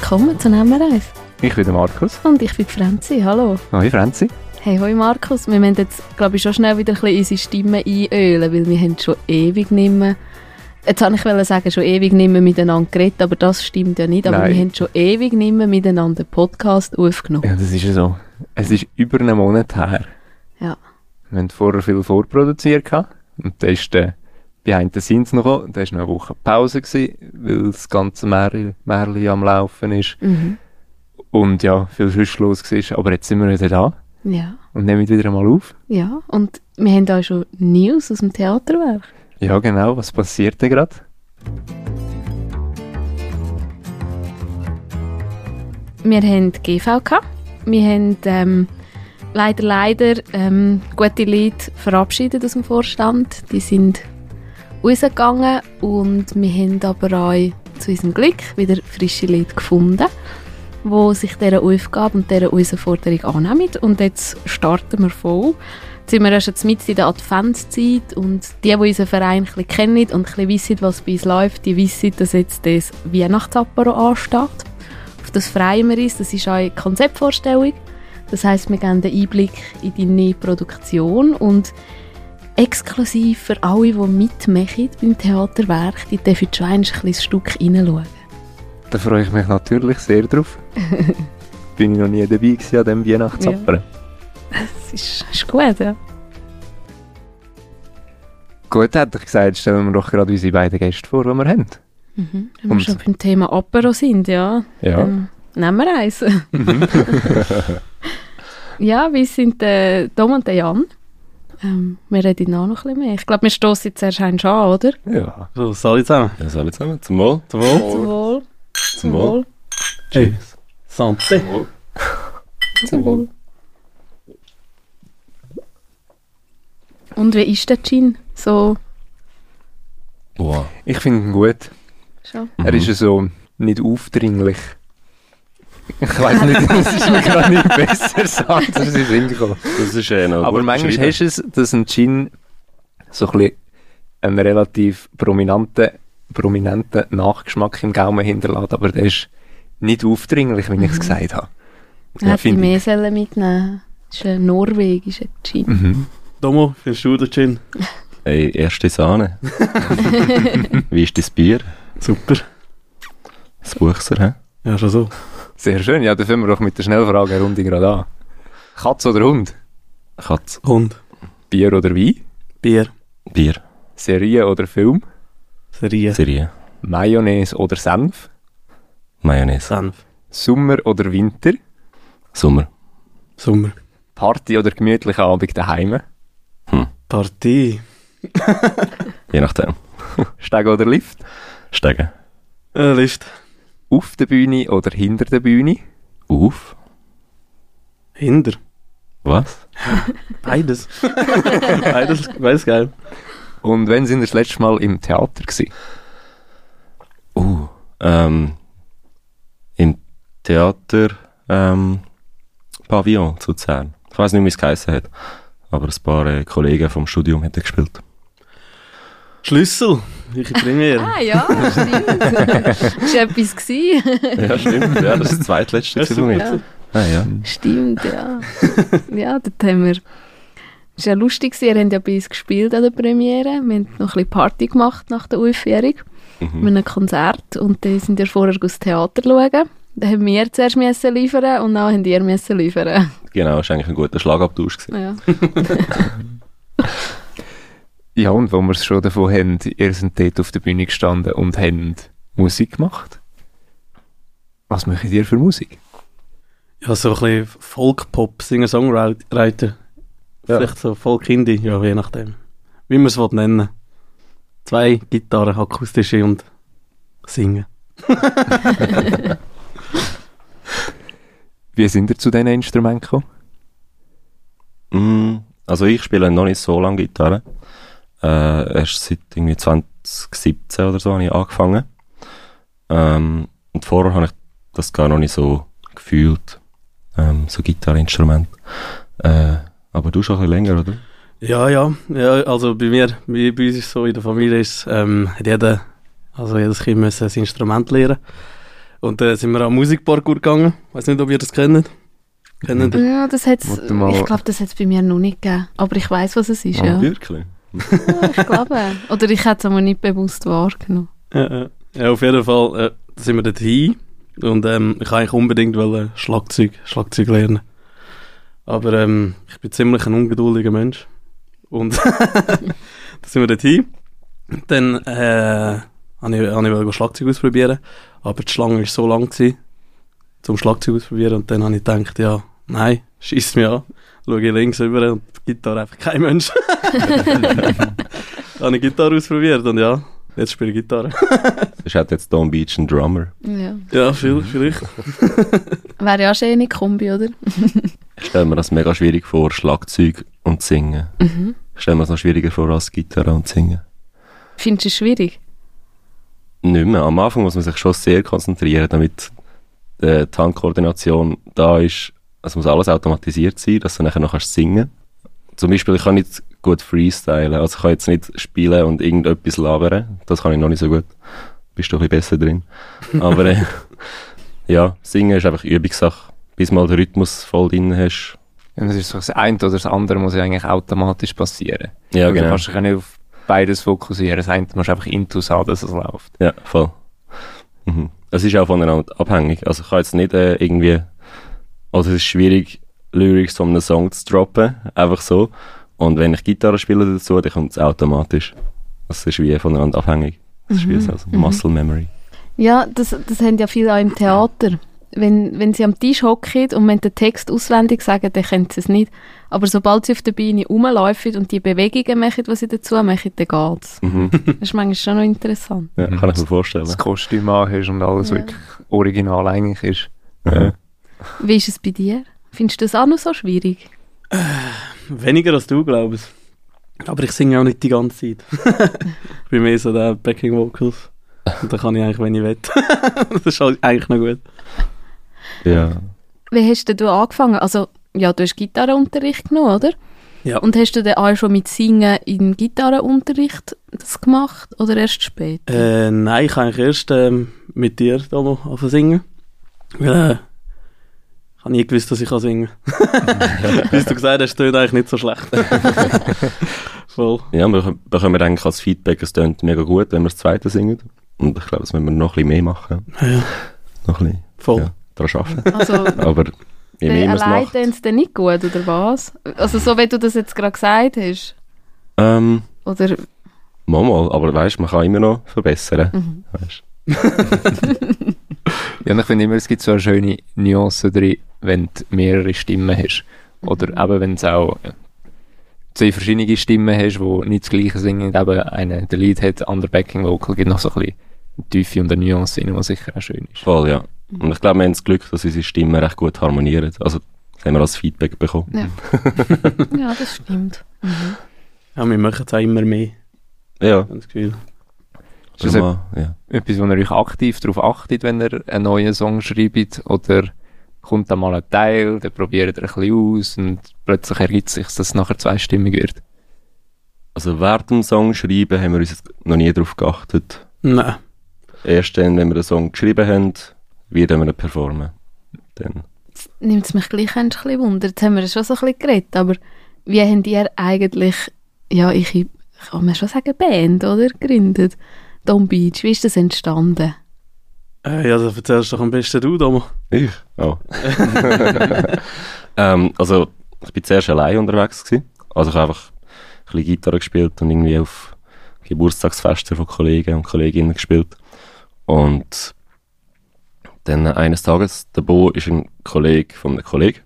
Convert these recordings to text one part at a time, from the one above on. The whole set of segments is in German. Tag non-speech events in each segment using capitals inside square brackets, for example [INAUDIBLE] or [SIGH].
Willkommen zu Nemmereif. Ich bin der Markus. Und ich bin Franzi. Hallo. Hoi Franzi. Hey, hoi Markus. Wir müssen jetzt, glaube ich, schon schnell wieder ein bisschen unsere Stimme einölen, weil wir haben schon ewig nicht mehr Jetzt wollte ich sagen, schon ewig nicht mehr miteinander geredet, aber das stimmt ja nicht. Aber Nein. wir haben schon ewig nicht mehr miteinander einen Podcast aufgenommen. Ja, das ist ja so. Es ist über einen Monat her. Ja. Wir haben vorher viel vorproduziert und da ist der Behind the Scenes noch gekommen. Da war noch eine Woche Pause, gewesen, weil das ganze Märli am Laufen ist. Mhm. Und ja, viel sonst los war. Aber jetzt sind wir wieder da Ja. und nehmen wieder einmal auf. Ja. Und wir haben da schon News aus dem Theaterwerk. Ja, genau. Was passiert denn gerade? Wir haben die GV gehabt. Wir haben ähm, leider, leider ähm, gute Leute verabschiedet aus dem Vorstand. Die sind rausgegangen und wir haben aber auch zu unserem Glück wieder frische Leute gefunden, die sich dieser Aufgabe und dieser Herausforderung annehmen. Und jetzt starten wir voll. Jetzt sind wir ja schon mitten in der Adventszeit und die, die unseren Verein ein bisschen kennen und ein bisschen wissen, was bei uns läuft, die wissen, dass jetzt das Weihnachtsapero ansteht. Auf das freuen wir uns. Das ist eine Konzeptvorstellung. Das heißt, wir geben den Einblick in neue Produktion und exklusiv für alle, die mitmachen beim Theaterwerk, die dürfen schon ein kleines Stück reinschauen. Da freue ich mich natürlich sehr drauf. [LAUGHS] Bin ich noch nie dabei gewesen an diesem Weihnachtsapfel. Das ist, ist gut, ja. Gut, hätte ich gesagt, stellen wir doch gerade unsere beiden Gäste vor, die wir haben. Mhm. Wenn wir Und- schon beim Thema Apero sind, ja. Ja. Ähm, nehmen wir eins. [LAUGHS] ja, wir sind der Dom und der Jan. Ähm, wir reden auch noch ein bisschen mehr. Ich glaube, wir stoßen jetzt erst an, oder? Ja. So, alle zusammen. Ja, alle zusammen. Zum Wohl. Zum Wohl. Zum Wohl. Zum Wohl. Hey. Santé. Zum Wohl. Und wie ist der Gin? So Wow. Ich finde ihn gut. schon. Er ist ja so nicht aufdringlich. Ich weiß nicht, das ist mir gerade nicht besser sagen, das ist in den Sinn gekommen. Das ist eh noch Aber gut manchmal hast du es, dass ein Gin so ein bisschen einen relativ prominenten, prominenten Nachgeschmack im Gaumen hinterlässt, aber der ist nicht aufdringlich, wie ich es gesagt habe. Er hätte finde mehr sollen mitnehmen Das ist ein norwegischer Gin. Mhm. Domo, findest du den Gin? Hey, erste Sahne. [LAUGHS] Wie ist das Bier? Super. Das Buchser, hä? Ja, schon so. Sehr schön, ja, dann fangen wir doch mit der Schnellfragerunde gerade an. Katz oder Hund? Katz. Hund. Bier oder Wein? Bier. Bier. Serie oder Film? Serie. Serie. Mayonnaise oder Senf? Mayonnaise. Senf. Sommer oder Winter? Sommer. Sommer. Party oder gemütlicher Abend daheim? Partie. [LAUGHS] Je nachdem. Steg oder Lift? Steigen. Äh, Lift. Auf der Bühne oder hinter der Bühne? Auf. Hinder. Was? [LAUGHS] Beides. [LAUGHS] beides, beides geil. Und wenn sind ihr das letzte Mal im Theater gewesen? Uh. Ähm, Im Theater ähm, Pavillon zu Luzern. Ich weiß nicht, wie es geheißen hat. Aber ein paar äh, Kollegen vom Studium haben gespielt. Schlüssel. Ich Premiere. Ah ja, stimmt. das war etwas. gewesen. ja, stimmt. Ja, das ist das zweitletzte von mir. Ja, Ah, ja. stimmt, ja. ja, dort haben wir... Es war ja lustig, gewesen, ihr habt ja bei uns gespielt an der Premiere. Wir haben noch ein bisschen Party gemacht nach der Aufführung. Mhm. mit einem Konzert und dann sind wir vorher das Theater schauen. Dann haben wir zuerst müssen liefern und dann haben die müssen liefern. Genau, das war eigentlich ein guter Schlagabtausch. Gewesen. Ja. [LAUGHS] Ja, und wo wir es schon davon haben, ihr seid dort auf der Bühne gestanden und habt Musik gemacht. Was macht ihr für Musik? Ja, so ein bisschen Folk-Pop, Singer-Songwriter. Vielleicht so Folk-Indie, ja, je nachdem. Wie man es will nennen Zwei Gitarren, akustische und singen. [LAUGHS] Wie sind ihr zu diesen Instrumenten gekommen? Mm, also ich spiele noch nicht so lange Gitarre. Äh, erst seit irgendwie 2017 oder so habe ich angefangen. Ähm, und vorher habe ich das gar noch nicht so gefühlt. Ähm, so Gitarrinstrument. Äh, aber du schon ein bisschen länger, oder? Ja, ja, ja, also bei mir, bei, bei uns ist es so, in der Familie ist, ähm, hat jeder, also jedes Kind muss ein Instrument lernen. Und dann sind wir am Musikparkour gegangen. Weiß nicht, ob ihr das kennt. Kennt ihr? Ja, das hat's, ich glaube, das hat es bei mir noch nicht gegeben. Aber ich weiß, was es ist, Ah, ja. Wirklich? Ich glaube. Oder ich hätte es aber nicht bewusst wahrgenommen. Ja, ja. auf jeden Fall äh, sind wir dort hin. Und ähm, ich wollte eigentlich unbedingt wollen Schlagzeug, Schlagzeug lernen. Aber ähm, ich bin ziemlich ein ungeduldiger Mensch. Und [LAUGHS] da sind wir dort hin. Dann äh, habe ich, ich wollte Schlagzeug ausprobieren. Aber die Schlange war so lang gewesen, zum Schlagzeug ausprobieren. Und dann habe ich gedacht, ja, nein, schießt mich an. Schaue ich links rüber und die Gitarre einfach kein Mensch. [LAUGHS] dann habe ich Gitarre ausprobiert und ja, jetzt spiele ich Gitarre. [LAUGHS] Das hat jetzt Don Beach einen Drummer. Ja. Ja, viel, vielleicht. [LAUGHS] Wäre ja schon eine Kombi, oder? Ich stelle mir das mega schwierig vor, Schlagzeug und Singen. Mhm. Ich stelle mir das noch schwieriger vor als Gitarre und Singen. Findest du es schwierig? Nicht mehr. Am Anfang muss man sich schon sehr konzentrieren, damit äh, die Handkoordination da ist. Es muss alles automatisiert sein, dass du nachher noch kannst singen Zum Beispiel, ich kann nicht gut freestylen. Also ich kann jetzt nicht spielen und irgendetwas labern. Das kann ich noch nicht so gut. Bist du ein bisschen besser drin. [LAUGHS] Aber äh, ja, singen ist einfach Übungssache. Bis mal den Rhythmus voll drin hast. Ja, das ist so das eine oder das andere muss ja eigentlich automatisch passieren. Ja, Du genau. kannst dich ja nicht auf beides fokussieren. Das eine musst du einfach intus haben, dass es läuft. Ja, voll. Mhm. Es ist auch voneinander abhängig. Also ich kann jetzt nicht äh, irgendwie, also es ist schwierig, Lyrics von einem Song zu droppen, einfach so. Und wenn ich Gitarre spiele dazu, dann kommt es automatisch. Das ist wie voneinander abhängig. Das ist wie so also Muscle Memory. Ja, das, das haben ja viele auch im Theater. Wenn, wenn sie am Tisch hocken und wenn den Text auswendig sagen, dann können sie es nicht. Aber sobald sie auf der Bühne rumlaufen und die Bewegungen machen, die sie dazu machen, dann geht's. Mhm. Das ist manchmal schon noch interessant. Ja, kann ich mir vorstellen. Das Kostüm hast und alles Ja. wirklich original eigentlich ist. Ja. Wie ist es bei dir? Findest du das auch noch so schwierig? Weniger als du, glaube ich. Aber ich singe auch nicht die ganze Zeit. [LAUGHS] ich bin mehr so der Backing Vocals. Und da kann ich eigentlich, wenn ich will. [LAUGHS] das ist halt eigentlich noch gut. ja. Wie hast denn du angefangen? Also, ja, du hast Gitarrenunterricht genommen, oder? Ja. Und hast du dann auch schon mit Singen im Gitarrenunterricht das gemacht oder erst später? Äh, nein, ich habe eigentlich erst ähm, mit dir da mal anfangen singen. Weil, äh, ich habe nie gewusst, dass ich kann singen kann. [LAUGHS] Bis du gesagt hast, es tönt eigentlich nicht so schlecht. [LAUGHS] Voll. ja, wir bekommen eigentlich als Feedback, es klingt mega gut, wenn wir das zweite singen. Und ich glaube, das müssen wir noch ein bisschen mehr machen. Ja, Noch ein bisschen voll. ja, daran arbeiten. Also, Aber je mehr man es allein macht... es dann nicht gut, oder was? Also so, wie du das jetzt gerade gesagt hast. Ähm, Oder, mal, mal, aber weißt, man kann immer noch verbessern. mhm. Weißt. [LAUGHS] Ja, und ich finde immer, es gibt so eine schöne Nuance drin, wenn du mehrere Stimmen hast. Oder eben, wenn du auch zwei verschiedene Stimmen hast, die nicht das gleiche singen, eben einer der Lead hat, der andere Backing Vocal, gibt noch so ein bisschen Tiefe und eine Nuance rein, was sicher auch schön ist. Voll, ja. Und ich glaube, wir haben das Glück, dass unsere Stimmen recht gut harmonieren. Also, das haben wir als Feedback bekommen. Ja. [LAUGHS] ja, das stimmt. Mhm. Ja, wir machen es auch immer mehr. Ja. Ich habe das Gefühl. Ist das mal, ja. Etwas, wo ihr euch aktiv darauf achtet, wenn ihr einen neuen Song schreibt? Oder kommt da mal ein Teil, dann probiert ihr ein bisschen aus und plötzlich ergibt sich, dass es nachher zweistimmig wird? Also, während dem Song schreiben haben wir uns jetzt noch nie darauf geachtet. Nein. Erst dann, wenn wir den Song geschrieben haben, wie wir ihn performen. Dann. Nimmt es mich gleich ein bisschen Wunder. Jetzt haben wir schon so ein bisschen geredet, aber wie habt ihr eigentlich, ja, ich, kann man schon sagen, Band, oder? Gegründet? Don Beach, wie ist das entstanden? Äh, ja, dann erzählst doch am besten du, Domo. Ich? Oh. [LAUGHS] [LAUGHS] ähm, also, ich bin zuerst allein unterwegs gewesen. Also, ich habe einfach ein bisschen Gitarre gespielt und irgendwie auf Geburtstagsfesten von Kollegen und Kolleginnen gespielt. Und dann eines Tages, der Bo ist ein Kollege von einem Kollegen.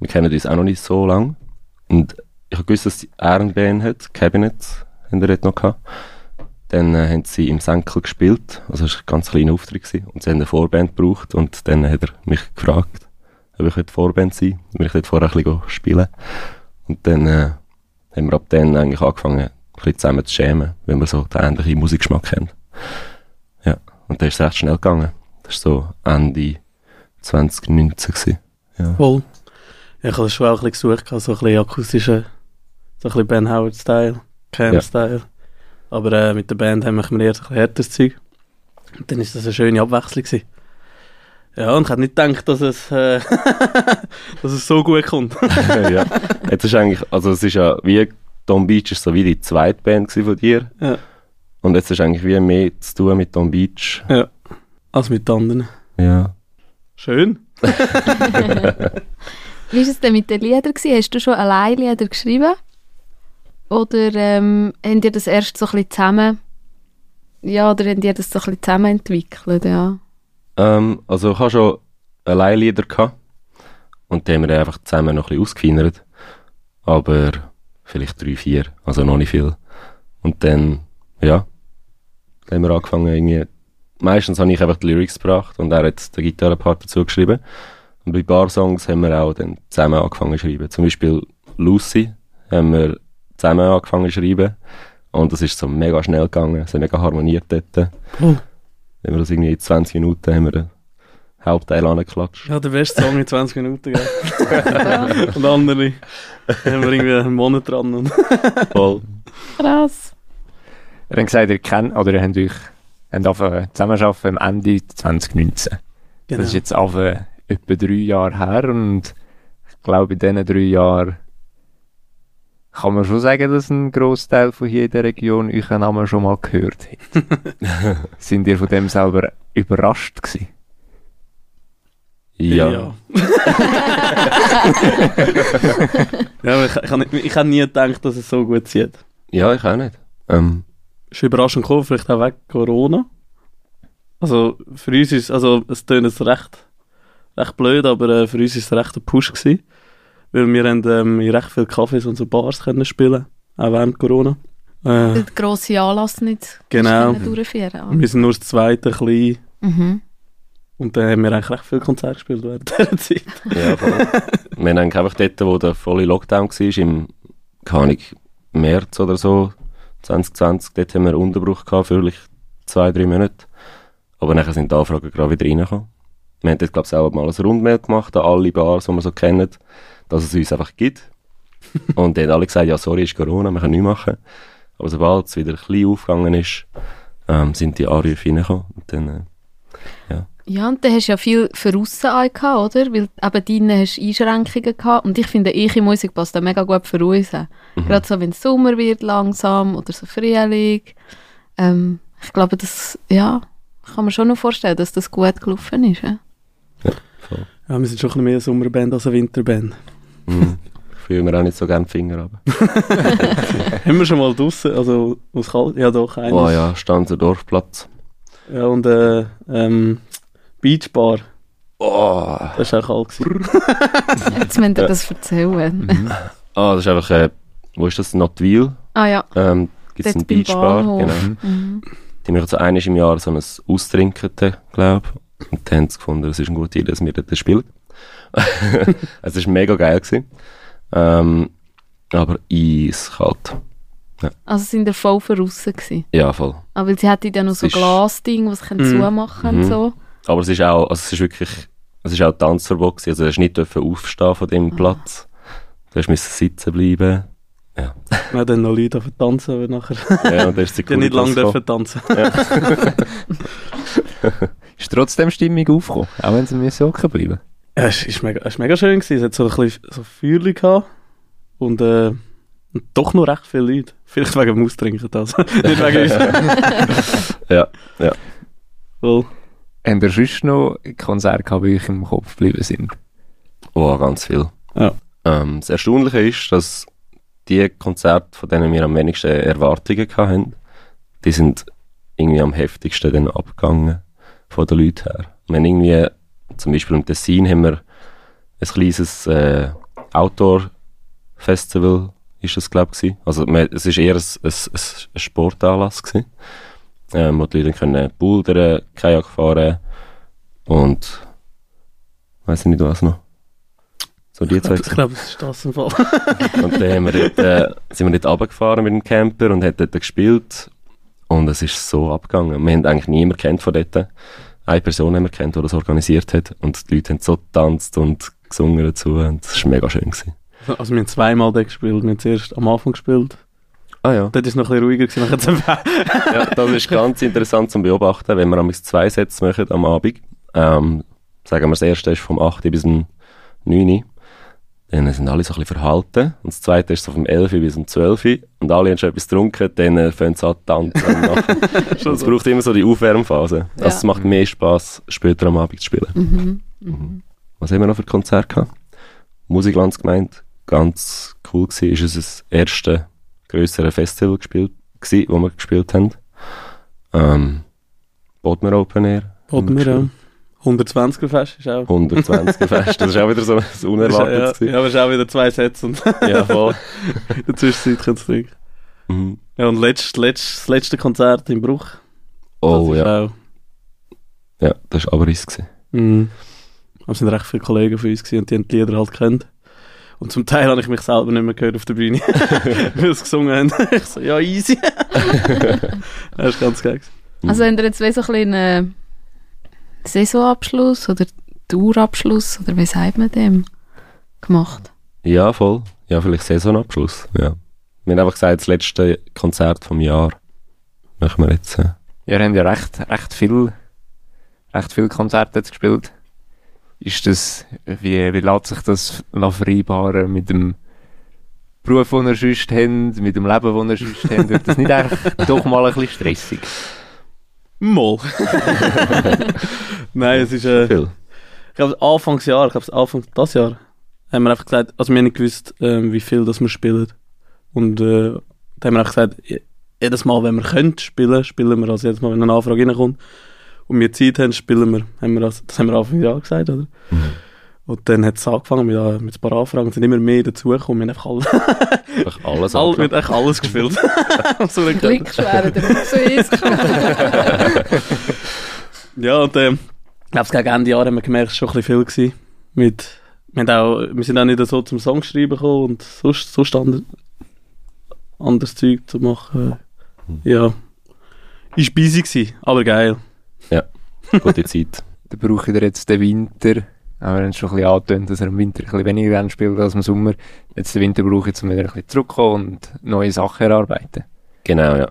Wir kennen uns auch noch nicht so lang. Und ich habe gewusst, dass er eine Band hat, Cabinet, haben wir dort noch gehabt. Dann äh, haben sie im Senkel gespielt, also es war ein ganz kleiner Auftritt gewesen. und sie haben eine Vorband gebraucht und dann hat er mich gefragt, ob ich eine Vorband sein will, ich dort vorher ein bisschen spielen Und dann äh, haben wir ab dann eigentlich angefangen, ein bisschen zusammen zu schämen, weil wir so den ähnlichen Musikgeschmack haben. Ja, und dann ist es recht schnell gegangen. Das war so Ende 2019 gewesen. Ja. Voll. Ja, ich habe schon auch ein bisschen gesucht, so ein bisschen akustische, so ein bisschen Ben Howard-Style, Cam-Style. Aber äh, mit der Band haben wir eher so ein härteres Zeug. Und dann ist das eine schöne Abwechslung gewesen. Ja, und ich hätte nicht gedacht, dass es, äh, [LAUGHS] dass es so gut kommt. [LAUGHS] ja. Jetzt ist eigentlich, also es ist ja wie, Tom Beach ist so wie die zweite Band von dir. Ja. Und jetzt ist eigentlich wie mehr zu tun mit Tom Beach. Als mit anderen. Ja. Schön. [LAUGHS] Wie war es denn mit den Liedern? Gewesen? Hast du schon allein Lieder geschrieben? Oder ähm, habt ihr das erst so ein bisschen zusammen... Ja, oder habt ihr das so ein bisschen zusammen entwickelt, ja? Ähm, also ich habe schon Alleinlieder gehabt. Und die haben wir einfach zusammen noch ein bisschen ausgefeinert. Aber vielleicht drei, vier, also noch nicht viel. Und dann, ja, dann haben wir angefangen irgendwie, meistens habe ich einfach die Lyrics gebracht und er hat den Gitarrenpart dazu geschrieben. Und bei ein paar Songs haben wir auch dann zusammen angefangen zu schreiben. Zum Beispiel Lucy haben wir zusammen angefangen zu schreiben. Und das ist so mega schnell gegangen, es hat mega harmoniert dort. Oh. Wenn wir das irgendwie in 20 Minuten haben wir den Hauptteil angeklatscht. Ja, der beste Song in 20 Minuten, gell? [LAUGHS] und andere haben wir irgendwie einen Monat dran. Und [LAUGHS] Voll. Krass. Ihr habt gesagt, ihr kennt, oder ihr habt euch habt angefangen zusammenarbeiten am Ende 2019. genau. Das ist jetzt auf etwa drei Jahre her und ich glaube, in diesen drei Jahren kann man schon sagen, dass ein Großteil von hier in der Region euren Namen schon mal gehört hat. [LAUGHS] Sind ihr von dem selber überrascht gewesen? Ja. Ja, [LAUGHS] ja aber ich, ich, habe nicht, ich habe nie gedacht, dass es so gut sieht. Ja, ich auch nicht. Ähm, Ist überraschend gekommen, vielleicht auch wegen Corona. Also für uns ist also es tönt jetzt recht, recht blöd, aber äh, für uns ist es recht ein Push gewesen. Weil wir haben ähm, in recht viele Cafés und so Bars können spielen, auch während Corona. Äh, Den grossen Anlass nicht Genau. durchführen wir sind nur das zweite klein mhm. und dann haben wir eigentlich recht viele Konzerte gespielt während dieser [LAUGHS] Zeit. ja, voll. wir haben eigentlich einfach dort, wo der volle Lockdown war, im, keine Ahnung, März oder so, 2020, dort haben wir Unterbruch gehabt für vielleicht zwei, drei Monate. Aber nachher sind die Anfragen gerade wieder reingekommen. Wir haben dort, glaube ich, auch mal ein Rundmail gemacht an alle Bars, die wir so kennen, dass es uns einfach gibt. [LAUGHS] Und dann haben alle gesagt, ja, sorry, ist Corona, wir können nichts machen. Aber sobald es wieder ein bisschen aufgegangen ist, ähm, sind die Anrufe reingekommen. Und dann, äh, Ja, und dann hast du ja viel für aussen gehabt, oder? Weil eben drinnen hast du Einschränkungen gehabt. Und ich finde, ich Musik passt da mega gut für uns. mhm. Gerade so, wenn es Sommer wird langsam oder so Frühling. Ähm, ich glaube, das, ja, kann man schon noch vorstellen, dass das gut gelaufen ist. Ja? voll. Ja, wir sind schon ein bisschen mehr Sommerband als eine Winterband. Mhm. Ich fühle mir auch nicht so gerne die Finger ab. [LAUGHS] haben wir schon mal draussen, also aus kalt? Ja doch, eines. Oh ja, Stanzer Dorfplatz. Ja, und äh, ähm, Beachbar, Oh. das war auch kalt. Gewesen. [LAUGHS] Jetzt müsst ihr das erzählen. Ah, das ist einfach, äh, wo ist das? Notwil. Ah ja, Ähm, gibt es einen Beachbar. Bahnhof. Genau. mhm. Die machen so einmal im Jahr so ein Austrinken, glaube ich. Und dann haben sie gefunden, es ist eine gute Idee, dass wir dort spielen. [LAUGHS] es war mega geil. Gewesen. Ähm, aber eiskalt. also sind ihr voll draussen gewesen. Ja, voll. Aber weil sie hätten ja noch so ist- Glasding, was sie Mhm. zumachen Mhm. und so. Aber es ist auch, also es ist wirklich, es ist auch Tanzverbot gewesen. Also du hast nicht dürfen aufstehen von Ah. dem Platz. Du müssen sitzen bleiben. Wir haben dann noch Leute tanzen, aber nachher Ja, und dann ist die die nicht lange dürfen tanzen. [LAUGHS] [LAUGHS] Ist trotzdem Stimmung aufgekommen, auch wenn sie mir so bleiben. Ja, es ist mega, ist mega schön gewesen. Es hat so ein bisschen so Feuerchen gehabt und, äh, und doch noch recht viele Leute. Vielleicht wegen dem Austrinken das. [LAUGHS] nicht wegen uns. [LAUGHS] Ja, ja. Voll. Habt ihr sonst noch Konzerte gehabt, die euch im Kopf geblieben sind? Oh, ganz viel. Ja. Ähm, das Erstaunliche ist, dass die Konzerte, von denen wir am wenigsten Erwartungen hatten, die sind irgendwie am heftigsten dann abgegangen von den Leuten her. Wir haben irgendwie, zum Beispiel im Tessin haben wir ein kleines äh, Outdoor-Festival, ist das glaube ich. Also es ist eher ein, ein, ein Sportanlass gewesen, ähm, wo die Leute können bouldern, Kajak fahren und weiß nicht was noch. So die Ich glaube, glaub, das ist das im Fall. [LAUGHS] und dann haben wir dort, äh, sind wir dort runtergefahren mit dem Camper und haben dort gespielt. Und es ist so abgegangen. Wir haben eigentlich niemanden kennt von dort. Eine Person haben wir kennt, die das organisiert hat. Und die Leute haben so getanzt und gesungen dazu. Und das war mega schön. Gewesen. Also wir haben zweimal dort gespielt. Wir haben zuerst am Anfang gespielt. Ah ja. Dort war es noch ein bisschen ruhiger. Gewesen. [LAUGHS] Ja. Das ist ganz interessant zum Beobachten, wenn wir am zwei Sets machen am Abend. Ähm, sagen wir, das erste ist vom 8. bis zum 9. Dann sind alle so ein bisschen verhalten. Und das zweite ist so vom 11. bis zum 12. Und alle haben schon etwas getrunken, dann äh, fangen sie an zu tanzen. [LAUGHS] Schon es so. braucht immer so die Aufwärmphase. Ja. Also es macht mehr Spaß, später am Abend zu spielen. Mhm. Mhm. Was haben wir noch für Konzerte gehabt? Musiklandsgemeinde, ganz cool gewesen, ist es das erste grössere Festival gespielt, gewesen, wo wir gespielt haben. Ähm, Bodmer Open Air. haben wir Hatten wir ja. gespielt. 120er Fest ist auch. 120er Fest, das ist auch wieder so ein [LAUGHS] Das ist, unerwartetes ja, ja, aber es ist auch wieder zwei Sätze und [LAUGHS] ja, voll. in [LAUGHS] der Zwischenzeit könnt ihr trinken. Mhm. Ja, und letzt, letzt, das letzte Konzert im Bruch. Oh das ist ja, Auch, ja, das war Aberis. gewesen. Mhm. Es sind recht viele Kollegen von uns gewesen und die haben die Lieder halt gekannt. Und zum Teil habe ich mich selber nicht mehr gehört auf der Bühne, weil sie gesungen haben. ich so, ja, easy. das ist ganz geil. Also haben ihr jetzt so ein bisschen einen Saisonabschluss oder Tourabschluss oder wie sagt man dem gemacht? Ja, voll. Ja, vielleicht Saisonabschluss. Ja. Wir haben einfach gesagt, das letzte Konzert vom Jahr machen wir jetzt. Äh. Ja, ihr habt ja recht, recht viel, recht viel Konzerte jetzt gespielt. Ist das, wie, wie lässt sich das vereinbaren mit dem Beruf, den ihr sonst habt, mit dem Leben, das ihr sonst habt? Wird das nicht eigentlich [LAUGHS] doch mal ein bisschen stressig? Mal. Nein, es ist, äh, Viel. ich glaube, Anfangsjahr, ich glaube, Anfang das Jahr, haben wir einfach gesagt, also wir haben nicht gewusst, ähm, wie viel das wir spielen. Und äh, da haben wir einfach gesagt, je- jedes Mal, wenn wir können spielen, spielen wir, also jedes Mal, wenn eine Anfrage reinkommt und wir Zeit haben, spielen wir, haben wir das, das haben wir Anfang Jahr gesagt, oder? Und dann hat es angefangen mit, mit ein paar Anfragen, es sind immer mehr dazugekommen, wir haben einfach alle, Einfach alles [LAUGHS] alle, wir haben alles gespielt. [LAUGHS] so schwer, der Museum [LAUGHS] Ja, und ähm, ich glaube, gegen Ende Jahr haben wir gemerkt, es war schon ein bisschen viel. Gewesen. Mit, wir, haben auch, wir sind auch nicht so zum Songschreiben gekommen und sonst, sonst ander, anderes Zeug zu machen. Ja, ist busy gewesen, aber geil. gute Zeit. Dann braucht ihr jetzt den Winter. Aber wir haben schon ein bisschen angetönt, dass er im Winter ein bisschen weniger gerne spielt als im Sommer. Jetzt den Winter brauche ich, um wieder ein bisschen zurückzukommen und neue Sachen erarbeiten. Genau, ja.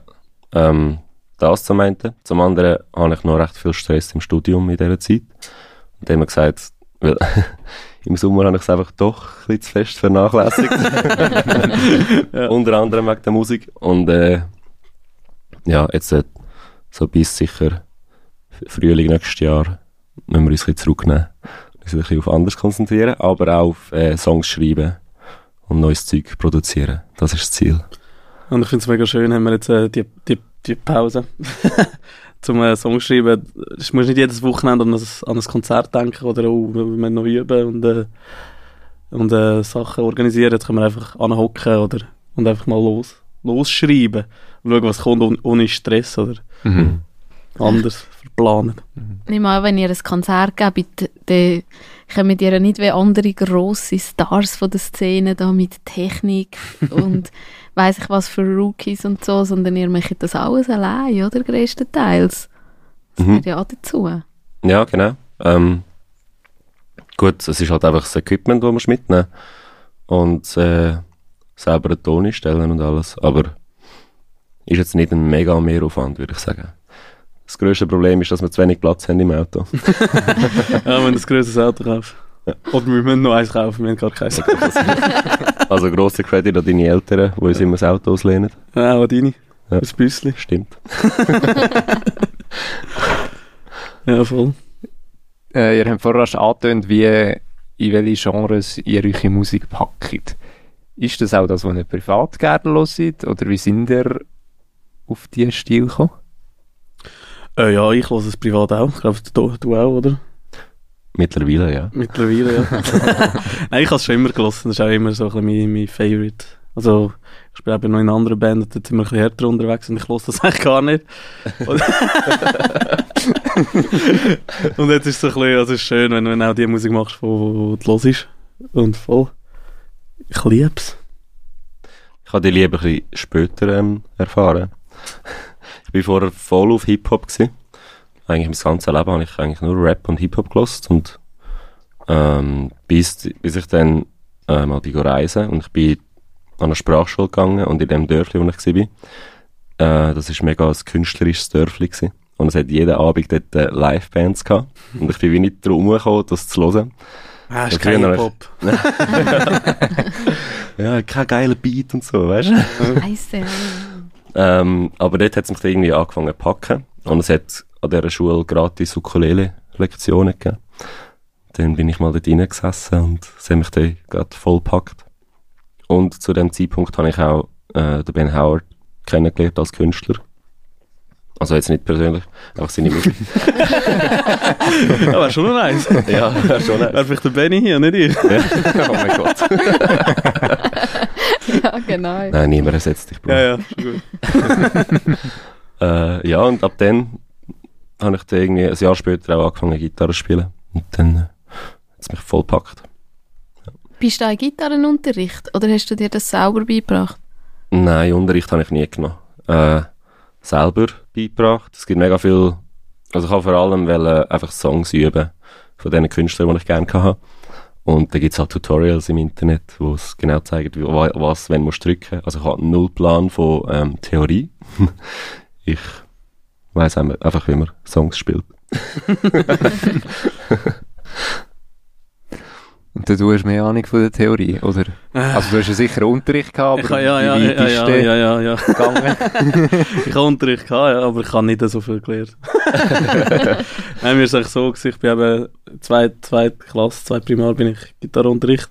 Ähm, das zum einen. Zum anderen habe ich noch recht viel Stress im Studium in dieser Zeit. Und dann haben wir gesagt, weil [LAUGHS] im Sommer habe ich es einfach doch ein bisschen zu fest vernachlässigt. [LAUGHS] Ja. Unter anderem wegen der Musik. Und äh, ja, jetzt äh, so bis sicher Frühling nächstes Jahr müssen wir uns ein bisschen zurücknehmen. Ein bisschen auf anders konzentrieren, aber auch auf äh, Songs schreiben und neues Zeug produzieren. Das ist das Ziel. Und ich finde es mega schön, haben wir jetzt äh, die, die, die Pause [LAUGHS] zum äh, Song schreiben. Ich muss nicht jedes Wochenende an ein, an ein Konzert denken oder auch, wenn wir noch üben und, äh, und äh, Sachen organisieren. Jetzt können wir einfach anhocken oder und einfach mal los, losschreiben und schauen, was kommt ohne, ohne Stress oder Mhm. anders verplanen. Nicht mal, wenn ihr ein Konzert gebt, dann kommen ihr nicht wie andere grosse Stars von der Szene da mit Technik [LAUGHS] und weiss ich was für Rookies und so, sondern ihr macht das alles allein, oder? Größtenteils. Das Mhm. gehört ja auch dazu. Ja, genau. Ähm, gut, es ist halt einfach das Equipment, das man mitnehmen und äh, selber einen Ton einstellen und alles, aber ist jetzt nicht ein mega Mehraufwand, würde ich sagen. Das grösste Problem ist, dass wir zu wenig Platz haben im Auto. [LAUGHS] ja, wenn du ein grosses Auto kaufst. Oder wir müssen noch eins kaufen, wir haben gar keins. [LAUGHS] Also grosser Credit an deine Eltern, die uns immer das Auto auslehnen. Ja, auch deine. Ja. Das Büssli. Stimmt. [LAUGHS] Ja, voll. Äh, ihr habt vorher schon angetönt, wie, in welche Genres ihr eure Musik packt. Ist das auch das, was ihr privat gerne hört? Oder wie sind ihr auf diesen Stil gekommen? Äh, ja, ich höre es privat auch. Ich glaube, du, du auch, oder? Mittlerweile, ja. Mittlerweile, ja. [LAUGHS] [LAUGHS] Nein, ich habe es schon immer gelassen. Das ist auch immer so ein bisschen mein, mein Favorite. Also, ich spiele eben noch in anderen Bands, dort sind wir ein bisschen härter unterwegs und ich höre das [LAUGHS] eigentlich gar nicht. Und, und jetzt ist es so ein bisschen, also ist schön, wenn, wenn du auch die Musik machst, die du hörst. Und voll. Ich liebe es. Ich habe die Liebe ein bisschen später ähm, erfahren. Ich war vorher voll auf Hip-Hop. gewesen. Eigentlich mein ganzes Leben habe ich eigentlich nur Rap und Hip-Hop gelost und ähm, bis, bis ich dann äh, mal bin reisen und ich bin an eine Sprachschule gegangen und in dem Dörfli, wo ich war, äh, das ist mega ein künstlerisches Dörfli gewesen. und es hat jeden Abend dort äh, Live-Bands gehabt. Und ich bin wie nicht drum gekommen, das zu hören. Ah, ist Ja, kein Hip-Hop. [LAUGHS] Ja, kein geiler Beat und so, weißt du? Scheisse. Ähm, aber dort hat es mich dann irgendwie angefangen zu packen. Und es hat an dieser Schule gratis Ukulele-Lektionen gegeben. Dann bin ich mal dort reingesessen und es hat mich dann gerade voll gepackt. Und zu dem Zeitpunkt habe ich auch äh, den Ben Howard kennengelernt als Künstler. Also jetzt nicht persönlich, einfach seine Musik. Ja, wäre schon nice. ja, schon. Wäre vielleicht der Benny hier, nicht ich. Ja. [LAUGHS] Oh mein Gott. [LAUGHS] [LAUGHS] ja, genau. Nein, niemand ersetzt dich, Bro. Ja, ja, schon gut. [LAUGHS] Äh, ja, und ab dann habe ich dann irgendwie ein Jahr später auch angefangen, Gitarre zu spielen. Und dann äh, hat es mich voll gepackt. Bist du auch in Gitarrenunterricht oder hast du dir das selber beigebracht? Nein, Unterricht habe ich nie genommen. Äh, selber beigebracht. Es gibt mega viel, also ich habe vor allem einfach Songs üben von den Künstlern, die ich gerne hatte. Und da gibt es auch Tutorials im Internet, wo es genau wie, wa- was, wenn musst du drücken. Also ich habe null Plan von ähm, Theorie. [LAUGHS] ich weiss einfach, wie man Songs spielt. [LAUGHS] [LAUGHS] Und du hast mehr Ahnung von der Theorie, oder? Also du hast ja sicher Unterricht gehabt, aber ja, ja, wie ja, ja, ja, ja, ja. gegangen? [LAUGHS] Ich habe Unterricht gehabt, ja, aber ich habe nicht so viel gelernt. [LAUGHS] Nein, mir ist eigentlich so, ich bin eben zweite, zweite Klasse, zweite Primar bin ich Gitarrenunterricht.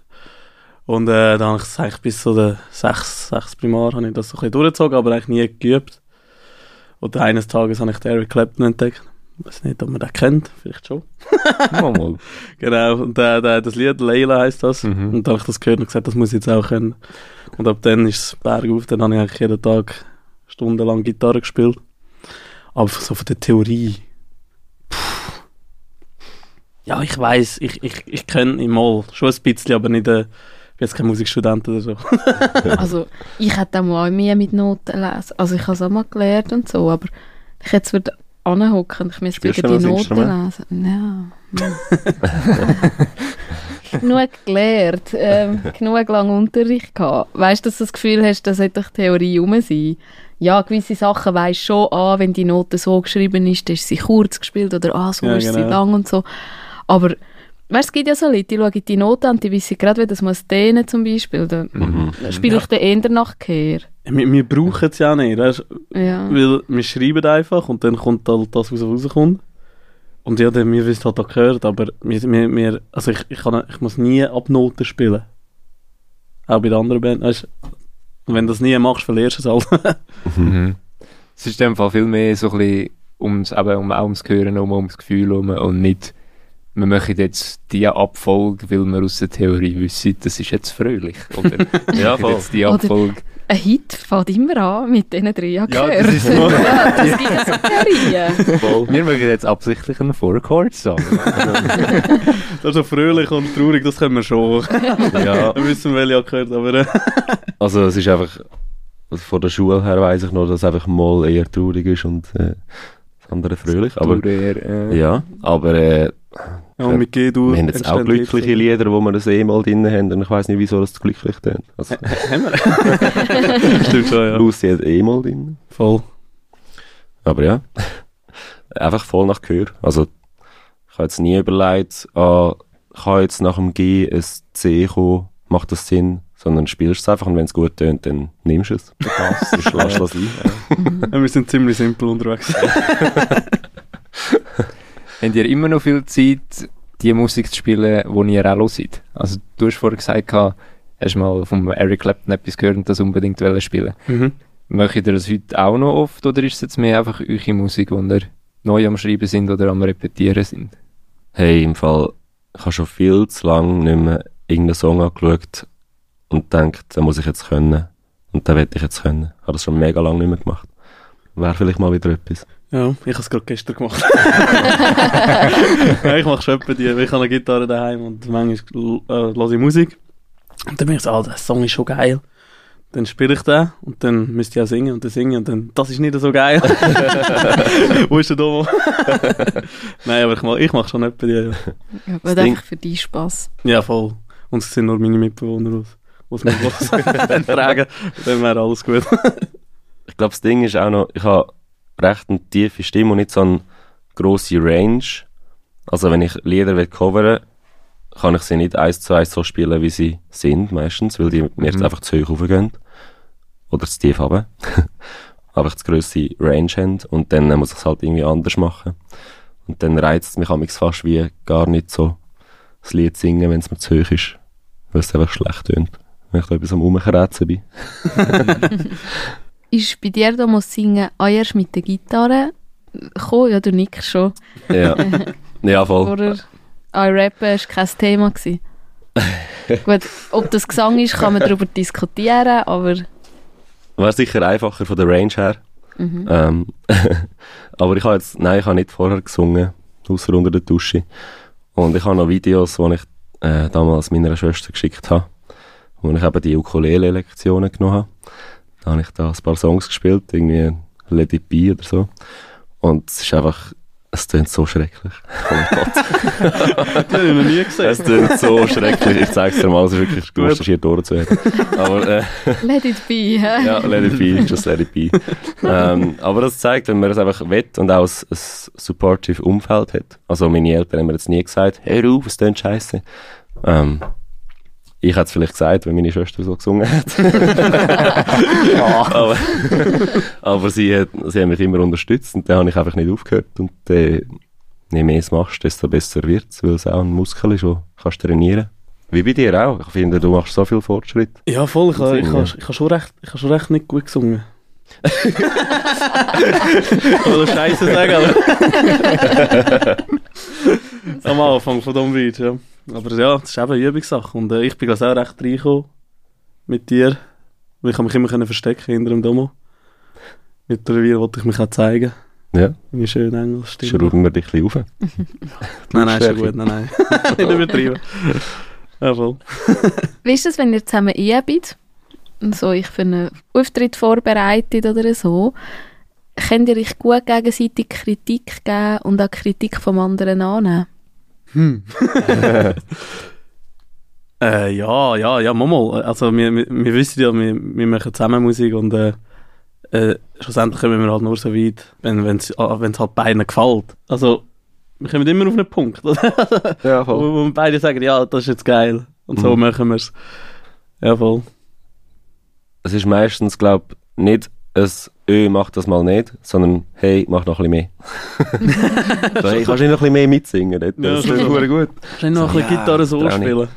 Und äh, dann habe ich es eigentlich bis zu der sechs, sechs Primar habe ich das so ein bisschen durchgezogen, aber eigentlich nie geübt. Und eines Tages habe ich Eric Clapton entdeckt. Ich weiß nicht, ob man den kennt, vielleicht schon. Mal, mal. [LAUGHS] Genau, und der, das Lied Leila heisst das. Mhm. Und dann habe ich das gehört und gesagt, das muss ich jetzt auch können. Und ab dann ist es Berg auf, dann habe ich eigentlich jeden Tag stundenlang Gitarre gespielt. Aber so von der Theorie. Puh. Ja, ich weiß, ich, ich, ich kenne ihn mal, schon ein bisschen, aber nicht, äh, ich bin jetzt kein Musikstudent oder so. [LAUGHS] Also, ich hätte auch mal mehr mit Noten lesen. Also, ich habe es auch mal gelernt und so, aber ich jetzt würde anhocken ich müsste Spielst du die Noten lesen. Ja. hm. [LAUGHS] genug gelernt, ähm, genug lang Unterricht gehabt. Weißt du, dass du das Gefühl hast, das sollte doch Theorie rum sein? Ja, gewisse Sachen weisst schon an, wenn die Note so geschrieben ist, dann ist sie kurz gespielt oder ah, so Ja, ist sie genau. lang und so. Aber weißt, du, es gibt ja so Leute, die schauen die Note an, die wissen gerade, wie das muss dehnen zum Beispiel. Dann Mhm. spiele ich den eher nachher. wir, wir brauchen es ja nicht, weißt? Ja. weil wir schreiben einfach und dann kommt halt das, was rauskommt. Und ja, dann, wir wissen halt auch gehört, aber wir, wir, wir, also ich, ich, kann, ich muss nie ab Noten spielen. Auch bei den anderen Bands. Weißt, und wenn du das nie machst, verlierst du es halt. [LAUGHS] Mhm. Es ist in dem Fall viel mehr so ein bisschen ums, eben, um, auch ums Hören herum, ums Gefühl herum und nicht, wir machen jetzt die Abfolge, weil wir aus der Theorie wissen, das ist jetzt fröhlich. Oder [LAUGHS] Ja, jetzt die Oder- Abfolge. Ein Hit fängt immer an mit diesen drei ja, Ja, gehört. das ist [LAUGHS] so. ja, das gibt ja so Theorien. Wir machen jetzt absichtlich einen Four-Chord-Song. Das [LAUGHS] ist so fröhlich und traurig, das können wir schon. ja, Wir wissen, welche ja gehört, aber äh, also es ist einfach, also von der Schule her weiss ich noch, dass einfach mal eher traurig ist und äh, das andere fröhlich. Aber, Aber, äh, ja, aber äh, ja, mit G-Dur. wir haben jetzt auch glückliche Lieder, wo wir das eh mal drin haben und ich weiss nicht, wieso das glücklich tönt. Also, Haben wir? [LAUGHS] Stimmt schon, ja. Lucy hat eh mal drin. Voll. Aber ja, [LAUGHS] einfach voll nach Gehör. Also, ich habe jetzt nie überlegt, ah, kann jetzt nach dem G ein C kommen, macht das Sinn? Sondern spielst es einfach und wenn es gut tönt, dann nimmst du es. [LAUGHS] Du es ein. Ja, wir sind ziemlich simpel unterwegs. Habt ihr immer noch viel Zeit, die Musik zu spielen, die ihr auch hört? Also du hast vorher gesagt, hast mal vom Eric Clapton etwas gehört und das unbedingt spielen. mhm. Möchtet ihr das heute auch noch oft oder ist es jetzt mehr einfach eure Musik, die ihr neu am Schreiben sind oder am Repetieren sind? Hey, im Fall, ich habe schon viel zu lange nicht mehr irgendeinen Song angeschaut und gedacht, den muss ich jetzt können. Und den werde ich jetzt können. Ich habe das schon mega lange nicht mehr gemacht. Wäre vielleicht mal wieder etwas. Ja, ich habe es gerade gestern gemacht. [LAUGHS] ja, ich mache schon etwa die. Ich habe eine Gitarre daheim und manchmal äh, höre ich Musik. Und dann bin ich so, ah, der Song ist schon geil. Dann spiele ich den und dann müsste ich auch singen und dann singen und dann, das ist nicht so geil. [LAUGHS] Wo ist der Domo? [LAUGHS] Nein, aber ich mache ich mach schon etwa die. Ja. Ja, aber Ding- einfach für dich Spass. ja, voll. Und es sind nur meine Mitbewohner, was mir was fragen. Dann wäre alles gut. Ich glaube, das Ding ist auch noch, ich habe recht eine tiefe Stimme und nicht so eine grosse Range. Also wenn ich Lieder will covern kann ich sie nicht eins zu eins so spielen, wie sie sind meistens, weil die mir Mhm. einfach zu hoch raufgehen. Oder zu tief haben. [LAUGHS] einfach zu grosse Range haben und dann muss ich es halt irgendwie anders machen. Und dann reizt es mich amigs fast wie gar nicht so das Lied singen, wenn es mir zu hoch ist, weil es einfach schlecht tönt. Wenn ich da etwas am Rumkrätzen bin. [LAUGHS] [LAUGHS] Ist bei dir da muss singen auch erst mit der Gitarre gekommen? Ja, du nickst schon. Ja, [LAUGHS] ja voll. Oder auch Rappen war kein Thema. Gewesen. [LAUGHS] Gut, ob das Gesang ist, kann man darüber diskutieren, aber War sicher einfacher von der Range her. mhm. Ähm, [LAUGHS] aber ich habe jetzt, nein, ich habe nicht vorher gesungen, außer unter der Dusche. Und ich habe noch Videos, die ich äh, damals meiner Schwester geschickt habe, wo ich eben die Ukulele-Lektionen genommen habe. Da habe ich da ein paar Songs gespielt, irgendwie Let It Be oder so. Und es ist einfach, es klingt so schrecklich. Oh mein Gott. [LAUGHS] Das habe ich noch nie gesehen. es klingt so schrecklich. Ich zeige es dir mal, es ist wirklich Gut. gut, hier durchzuhören. Aber, äh, let it be. hä? ja, let it be, just let it be. ähm, aber das zeigt, wenn man es einfach will und auch ein, ein supportive Umfeld hat. Also meine Eltern haben mir jetzt nie gesagt, hör auf, es klingt scheiße. Ähm, ich hätte es vielleicht gesagt, wenn meine Schwester so gesungen hat. [LAUGHS] aber aber sie, hat, sie haben mich immer unterstützt und dann habe ich einfach nicht aufgehört. Und äh, je mehr es machst, desto besser wird es, weil es auch ein Muskel ist, den kannst du trainieren Wie bei dir auch. Ich finde, du machst so viel Fortschritt. Ja, voll. Ich habe ich, Singen. habe- ich, habe schon recht, ich habe schon recht nicht gut gesungen. [LAUGHS] Oder Scheiße sagen, aber. [LAUGHS] Am Anfang von diesem Beat, ja. Aber ja, das ist eben eine Übungssache. Und äh, ich bin auch recht reingekommen mit dir. Weil ich habe mich immer können verstecken hinter dem Domo. Mittlerweile wollte ich mich auch zeigen. Ja, Meine schöne Engelstimme. schrauben wir dich ein bisschen auf. [LAUGHS] Nein, nein, ist schon gut. Nein, nein. [LAUGHS] nicht übertrieben. Ja, voll. [LAUGHS] Wie ist es, wenn ihr zusammen einhabt? So, ich für einen Auftritt vorbereitet oder so. Könnt ihr euch gut gegenseitig Kritik geben und auch Kritik vom anderen annehmen? Hm. [LAUGHS] äh, ja, ja, ja, mal. Also, wir, wir, wir wissen ja, wir, wir machen zusammen Musik und äh, äh, schlussendlich kommen wir halt nur so weit, wenn es wenn's halt beiden gefällt. Also, wir kommen immer auf einen Punkt, oder? [LAUGHS] Ja, wo, wo wir beide sagen, ja, das ist jetzt geil. Und so Mhm. machen wir es. Ja, voll. Es ist meistens, glaube ich, nicht ein «Ö, mach das mal nicht», sondern «Hey, mach noch ein bisschen mehr». [LAUGHS] so, hey, kannst du nicht noch ein bisschen mehr mitsingen? dort? Ja, Das ist schon. verdammt gut. Kannst du noch ein bisschen Ja, Gitarre so spielen?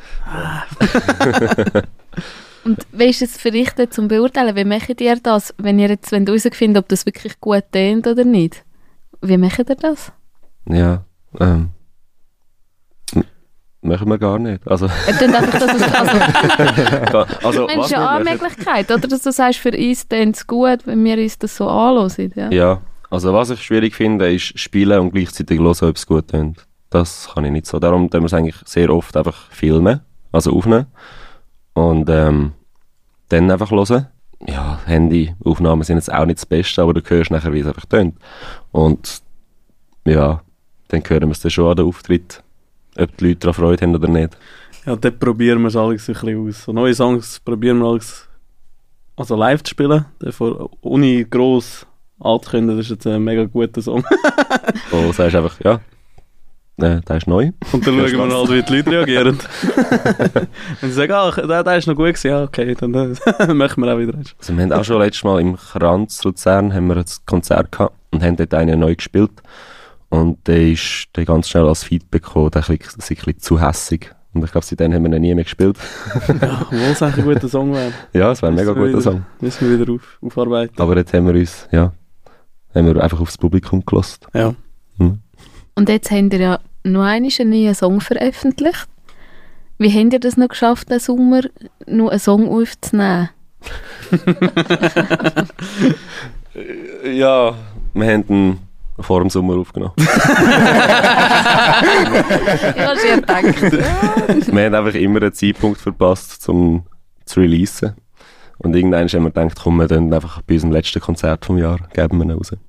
Und wie ist es für dich denn zum Beurteilen? Wie macht ihr das, wenn ihr jetzt herausfindet, ob das wirklich gut tönt oder nicht? Wie macht ihr das? Ja, ähm... Machen wir gar nicht. Also, tönt einfach, dass es, also, [LAUGHS] also das ist ja eine Möglichkeit, oder? Dass du sagst, für uns tönt es gut, wenn wir uns das so anhören. Ja? Ja, also was ich schwierig finde, ist spielen und gleichzeitig hören, ob es gut tönt. Das kann ich nicht so. Darum tun wir es eigentlich sehr oft einfach filmen, also aufnehmen. Und ähm, dann einfach hören. Ja, Handyaufnahmen sind jetzt auch nicht das Beste, aber du hörst nachher, wie es einfach tönt. Und ja, dann hören wir es dann schon an den Auftritt, ob die Leute daran Freude haben oder nicht. Ja, dort probieren wir es alles ein bisschen aus. So neue Songs probieren wir alles also live zu spielen. Davor, ohne gross anzukündigen, das ist jetzt ein mega guter Song. [LAUGHS] Du sagst einfach, ja, äh, der ist neu. Und dann schauen wir halt, wie die Leute [LAUGHS] reagieren. [LAUGHS] Wenn sie sagen, ah, der, der ist noch gut gewesen, ja, okay, dann äh, machen wir auch wieder. Also wir haben auch schon letztes Mal im Kranz Luzern haben wir ein Konzert gehabt und haben dort einen neu gespielt. Und der ist der ganz schnell als Feedback gekommen, der ist ein bisschen, zu hässig. Und ich glaube, seitdem haben wir ihn nie mehr gespielt. [LAUGHS] Ja, obwohl es eigentlich ein guter Song wäre. Ja, es wäre ein mega guter wieder- Song. Müssen wir wieder auf, aufarbeiten. Aber jetzt haben wir uns, ja, haben wir einfach aufs Publikum gelost. Ja. Und jetzt habt ihr ja noch einen neuen Song veröffentlicht. Wie habt ihr das noch geschafft, diesen Sommer noch einen Song aufzunehmen? [LAUGHS] Ja, wir haben ihn vor dem Sommer aufgenommen. Ich habe schon gedacht. wir haben einfach immer einen Zeitpunkt verpasst, um zu releasen. Und irgendwann haben wir gedacht, komm, wir dann einfach bei unserem letzten Konzert vom Jahr geben wir ihn raus. [LAUGHS]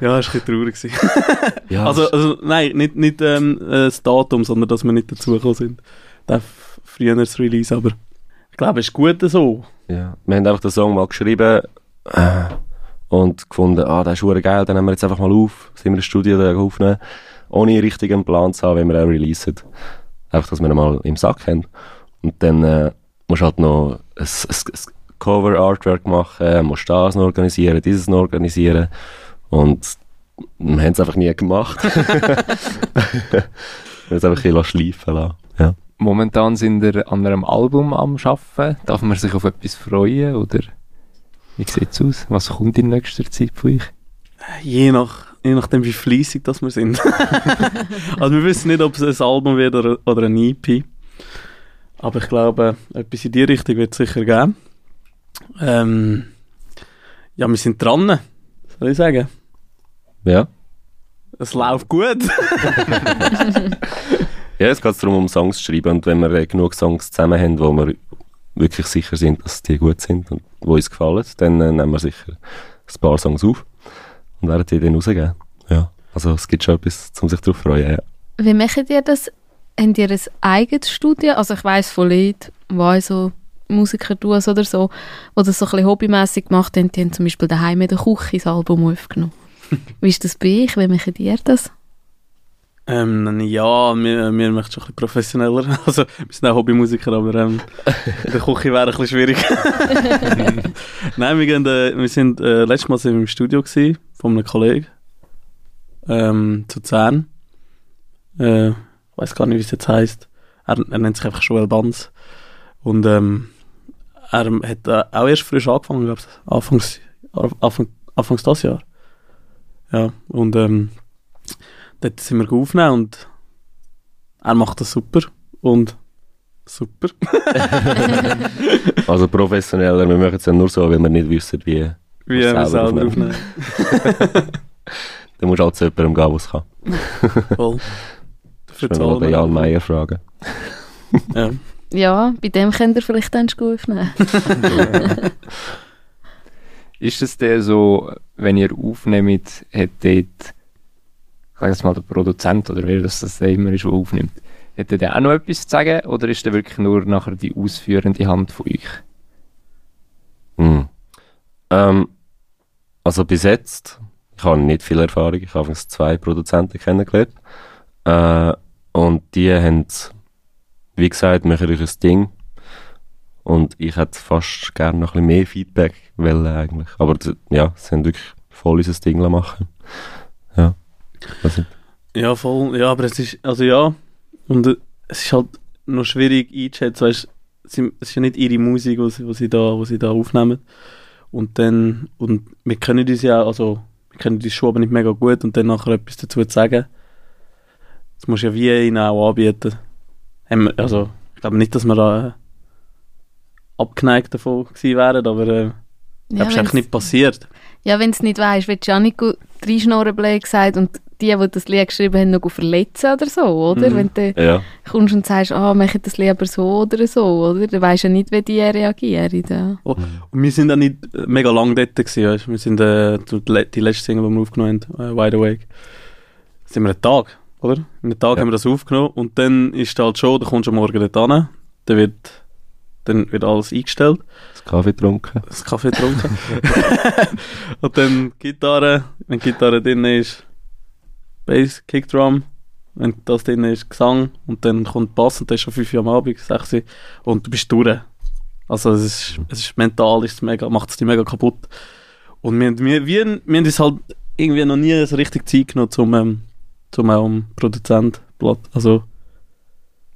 Ja, das war ein bisschen traurig. Ja, Also, also nein, nicht, nicht ähm, äh, das Datum, sondern dass wir nicht dazugekommen sind. Der f- früher das Release, aber ich glaube, es ist gut so. Ja, wir haben einfach den Song mal geschrieben äh, und gefunden, ah, das ist geil, dann nehmen wir jetzt einfach mal auf, sind wir im Studio da aufnehmen, ohne richtigen Plan zu haben, wenn wir auch releasen. Einfach, dass wir ihn mal im Sack haben. Und dann äh, musst du halt noch ein, ein, ein Cover-Artwork machen, musst das noch organisieren, dieses noch organisieren und wir haben es einfach nie gemacht. [LAUGHS] wir haben es einfach ein bisschen schleifen lassen. Ja. Momentan sind wir an einem Album am Arbeiten. Darf man sich auf etwas freuen? Oder wie sieht es aus? Was kommt in nächster Zeit von euch? Je, nach, je nachdem, wie fleissig das wir sind. [LAUGHS] [LAUGHS] also wir wissen nicht, ob es ein Album wird oder, oder ein EP. Aber ich glaube, etwas in die Richtung wird es sicher geben. Ähm, ja, wir sind dran, soll ich sagen. Ja. Es läuft gut. [LAUGHS] ja, es geht darum, um Songs zu schreiben. Und wenn wir äh, genug Songs zusammen haben, wo wir wirklich sicher sind, dass die gut sind und die uns gefallen, dann äh, nehmen wir sicher ein paar Songs auf und werden die dann rausgeben. Ja. Also es gibt schon etwas, um sich darauf zu freuen. Ja. Wie macht ihr das? Habt ihr ein eigenes Studio? Also ich weiss von Leuten, die so Musiker tun oder so, die das so ein bisschen hobbymässig gemacht haben, die haben zum Beispiel daheim in der Küche das Album aufgenommen. [LAUGHS] Wie ist das bei euch? Wie macht ihr das? Ähm, ja, wir, wir machen schon ein bisschen professioneller. [LAUGHS] Also, wir sind auch Hobbymusiker, aber ähm, in der Küche wäre ein bisschen schwierig. [LAUGHS] Nein, wir, gehen, äh, wir sind äh, letztes Mal sind wir im Studio gewesen, von einem Kollegen ähm, zu Zern. Äh, ich weiß gar nicht, wie es jetzt heisst. Er, er nennt sich einfach Joel Banz. Und ähm, er hat äh, auch erst frisch angefangen, glaube ich, Anfangs, Anfang, Anfangs das Jahr. Ja, und ähm, dort sind wir aufgenommen und er macht das super und super. [LAUGHS] also professioneller, wir machen es ja nur so, wenn wir nicht wissen, wie wie wir selber aufnehmen. [LAUGHS] Dann musst du halt zu jemandem gehen, der es kann. [LAUGHS] Voll. Dafür zahlen wir Jan Meier fragen. ja. ja, bei dem könnt ihr vielleicht dann gut aufnehmen. Ist es denn so, wenn ihr aufnehmt, hat dort, sage jetzt mal, der Produzent oder wer das, das immer ist, der aufnimmt, hat der auch noch etwas zu sagen oder ist der wirklich nur nachher die ausführende Hand von euch? Hm. Ähm, also bis jetzt, ich habe nicht viel Erfahrung, ich habe zwei Produzenten kennengelernt äh, und die haben, wie gesagt, machen euch ein Ding und ich hätte fast gerne noch ein bisschen mehr Feedback wollen eigentlich. Aber ja, sie haben wirklich voll unser Ding machen Ja. Also. Ja, voll. Ja, aber es ist, also ja. Und äh, es ist halt noch schwierig einzuschätzen, weißt, es ist ja nicht ihre Musik, die sie, sie, da, sie da aufnehmen. Und dann, und wir können uns ja, also, wir können uns schon aber nicht mega gut und dann nachher etwas dazu zu sagen. Das muss ja wie ihnen auch anbieten. Also, ich glaube nicht, dass wir da abgeneigt davon gewesen wären, aber äh, ich ja, glaube, es ist nicht passiert. Ja, wenn es nicht weißt, wird Janico reinschnorren gesagt und die, die das Lied geschrieben haben, noch verletzen oder so, oder? Mhm. Wenn du ja. kommst und sagst, ah, oh, mach das lieber so oder so, oder? Dann weisst du ja nicht, wie die reagieren. Ja. Oh, und wir sind auch nicht äh, mega lang dort gewesen, weißt? Wir sind äh, die letzte Single, die wir aufgenommen haben, äh, Wide Awake, sind wir einen Tag, oder? In einem Tag ja. haben wir das aufgenommen und dann ist halt schon, da kommst du am Morgen dort hin, dann wird dann wird alles eingestellt. Das Kaffee getrunken. Das Kaffee getrunken. [LAUGHS] [LAUGHS] und dann Gitarre, wenn Gitarre drin ist, Bass, Kickdrum, wenn das drin ist, Gesang und dann kommt Bass und das ist schon 5 Uhr am Abend, 6 Uhr und du bist durch. Also es ist, es ist mental, ist mega, macht es dich mega kaputt. Und wir, wir, wir, wir haben uns halt irgendwie noch nie so richtig Zeit genommen zum, ähm, zum ähm, Produzent, also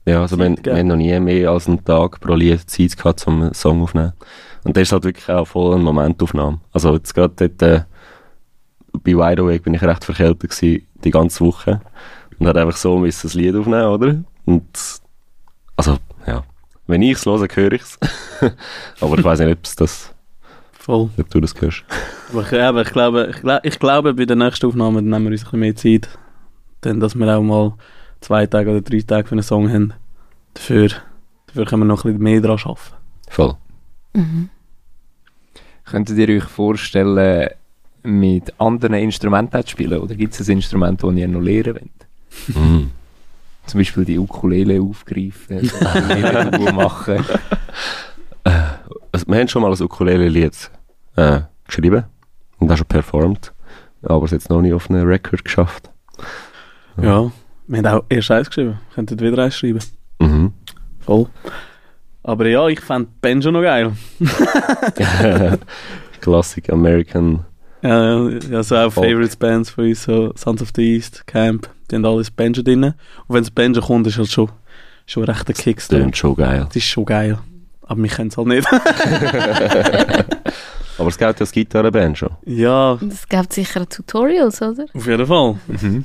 ja, also wir, wir haben noch nie mehr als einen Tag pro Lied Zeit gehabt, um einen Song aufzunehmen. Und das ist halt wirklich auch voll eine Momentaufnahme. Also jetzt gerade dort, äh, bei Wide Awake bin ich recht verkältet gewesen, die ganze Woche. Und hat einfach so müssen das Lied aufnehmen, oder? Und, also, ja. Wenn ich es höre, höre ich es. [LAUGHS] aber ich weiß nicht, ob es das, voll. ob du das hörst. Aber ich, aber ich glaube, ich, ich glaube, bei der nächsten Aufnahme nehmen wir uns ein bisschen mehr Zeit. Dann, dass wir auch mal zwei Tage oder drei Tage für einen Song haben. Dafür, dafür können wir noch ein bisschen mehr daran arbeiten. Voll. Mhm. Könntet ihr euch vorstellen, mit anderen Instrumenten zu spielen? Oder gibt es ein Instrument, das ihr noch lernen wollt? Mhm. Zum Beispiel die Ukulele aufgreifen, Ukulele machen. Äh, also wir haben schon mal ein Ukulele-Lied äh, geschrieben. Und auch schon performt. Aber es jetzt noch nicht auf einen Record geschafft. Ja. Wir haben auch erst eins geschrieben. Könnten wieder eins schreiben. Mhm. Voll. Aber ja, ich fand Banjo noch geil. [LAUGHS] Classic American. Ja, ja, so auch. Favorites Bands von uns, so Sons of the East, Camp, die haben alles Banjo drin. Und wenn das Banjo kommt, ist halt schon, schon recht ein Kickstart. Tönt schon geil. Das ist schon geil. Aber wir können es halt nicht. [LAUGHS] Aber es gibt ja das Gitarrenband schon. ja, Und es gibt sicher Tutorials, oder? auf jeden Fall. Mhm.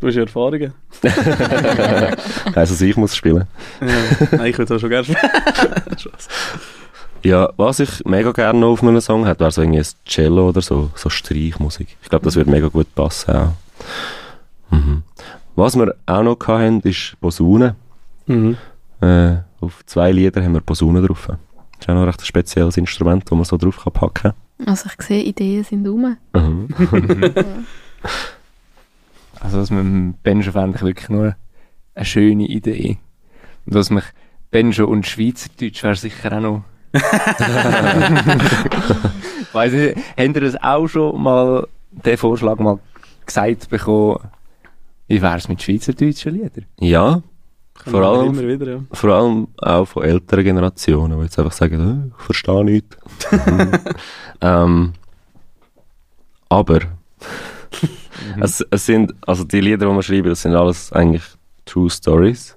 Du hast ja Erfahrungen. [LAUGHS] Also ich muss spielen. Ja. Nein, ich würde auch schon gerne spielen. [LAUGHS] Ja, was ich mega gerne noch auf einem Song hätte, wäre so irgendwie ein Cello oder so, so Streichmusik. Ich glaube, das würde mega gut passen auch. Mhm. Was wir auch noch hatten, ist Posaune. Mhm. Äh, auf zwei Lieder haben wir Posaune drauf. Das ist auch noch ein recht spezielles Instrument, das man so drauf kann packen Also ich sehe, Ideen sind rum. kann. Mhm. [LAUGHS] Also das mit dem Banjo fände ich wirklich nur eine schöne Idee. Und dass mich Banjo und Schweizerdeutsch wäre sicher auch noch... [LAUGHS] Weiss nicht, habt ihr das auch schon mal, den Vorschlag mal gesagt bekommen, wie wäre es mit Schweizerdeutschen Liedern? Ja, Vor allem- Immer wieder, ja. vor allem auch von älteren Generationen, die jetzt einfach sagen, «Äh, ich verstehe nichts. Mhm. [LAUGHS] ähm, aber es, es sind, also die Lieder, die wir schreiben, das sind alles eigentlich True Stories.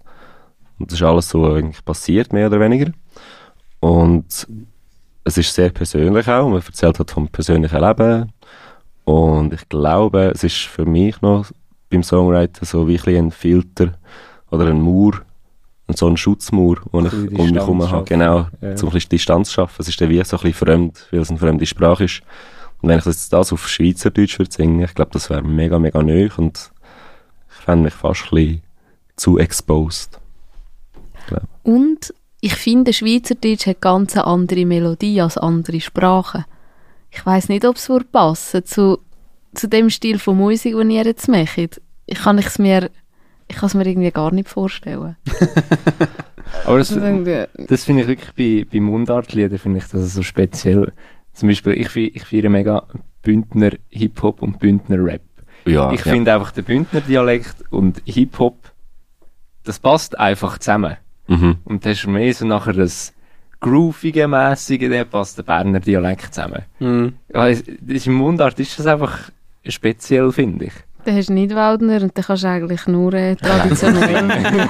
Und das ist alles so eigentlich passiert, mehr oder weniger. Und es ist sehr persönlich auch. Man erzählt halt vom persönlichen Leben. Und ich glaube, es ist für mich noch beim Songwriter so wie ein, Filter oder ein Mauer, so ein Schutzmauer, den ich um mich Distanz herum habe. schaffen. Genau, Ja. zum ein bisschen Distanz schaffen. Es ist dann wie so ein bisschen fremd, weil es eine fremde Sprache ist. Und wenn ich jetzt das auf Schweizerdeutsch würde singen, ich glaube, das wäre mega, mega neu und ich fände mich fast ein bisschen zu exposed. Und ich finde, Schweizerdeutsch hat ganz eine andere Melodie als andere Sprachen. Ich weiß nicht, ob es passen zu, zu dem Stil von Musik, den ihr jetzt macht. Ich kann es mir, ich kann es mir irgendwie gar nicht vorstellen. [LAUGHS] Aber das, Also, das finde ich wirklich bei, bei Mundartliedern finde ich das so speziell. Zum Beispiel, ich, ich feiere mega Bündner Hip-Hop und Bündner Rap. Ja, ich ja. finde einfach der Bündner Dialekt und Hip-Hop, das passt einfach zusammen. Mhm. Und das ist mehr so nachher das groovige, mässige, der passt der Berner Dialekt zusammen. Mhm. Ja, das ist Im Mundart ist das einfach speziell, finde ich. Dann hast du nicht Waldner und dann kannst du eigentlich nur äh, traditionell. [LAUGHS]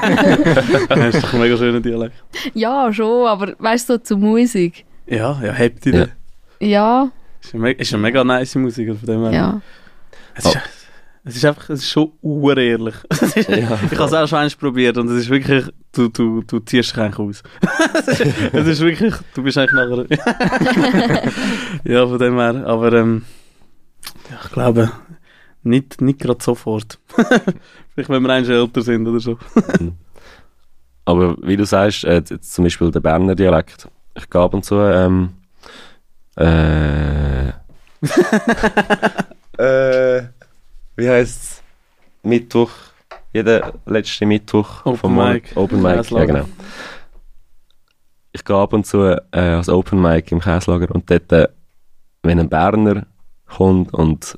[LAUGHS] Das ist doch ein mega schöner Dialekt. ja, schon, aber weißt du, so zu Musik. Ja, ja, habt ihr Ja. den? Ja, Ist eine mega nice Musik, von dem her. ja. Es ist, es ist einfach, es ist schon urehrlich. [LAUGHS] Ist- Ja. Ich habe es auch schon eins probiert und es ist wirklich, du, du, du ziehst dich eigentlich aus. [LAUGHS] es, ist, es ist wirklich, du bist eigentlich nachher... [LAUGHS] ja, von dem her, aber ähm, ja, ich glaube, nicht, nicht gerade sofort. Vielleicht, wenn wir eigentlich älter sind oder so. Aber wie du sagst, äh, jetzt zum Beispiel der Berner Dialekt. Ich gehe ab und zu, ähm, äh, äh, wie heisst's? Mittwoch, jeden letzten Mittwoch Open vom Monat-. Open Mic, ja genau. Ich gehe ab und zu äh, als Open Mic im Käslager und dort, äh, wenn ein Berner kommt und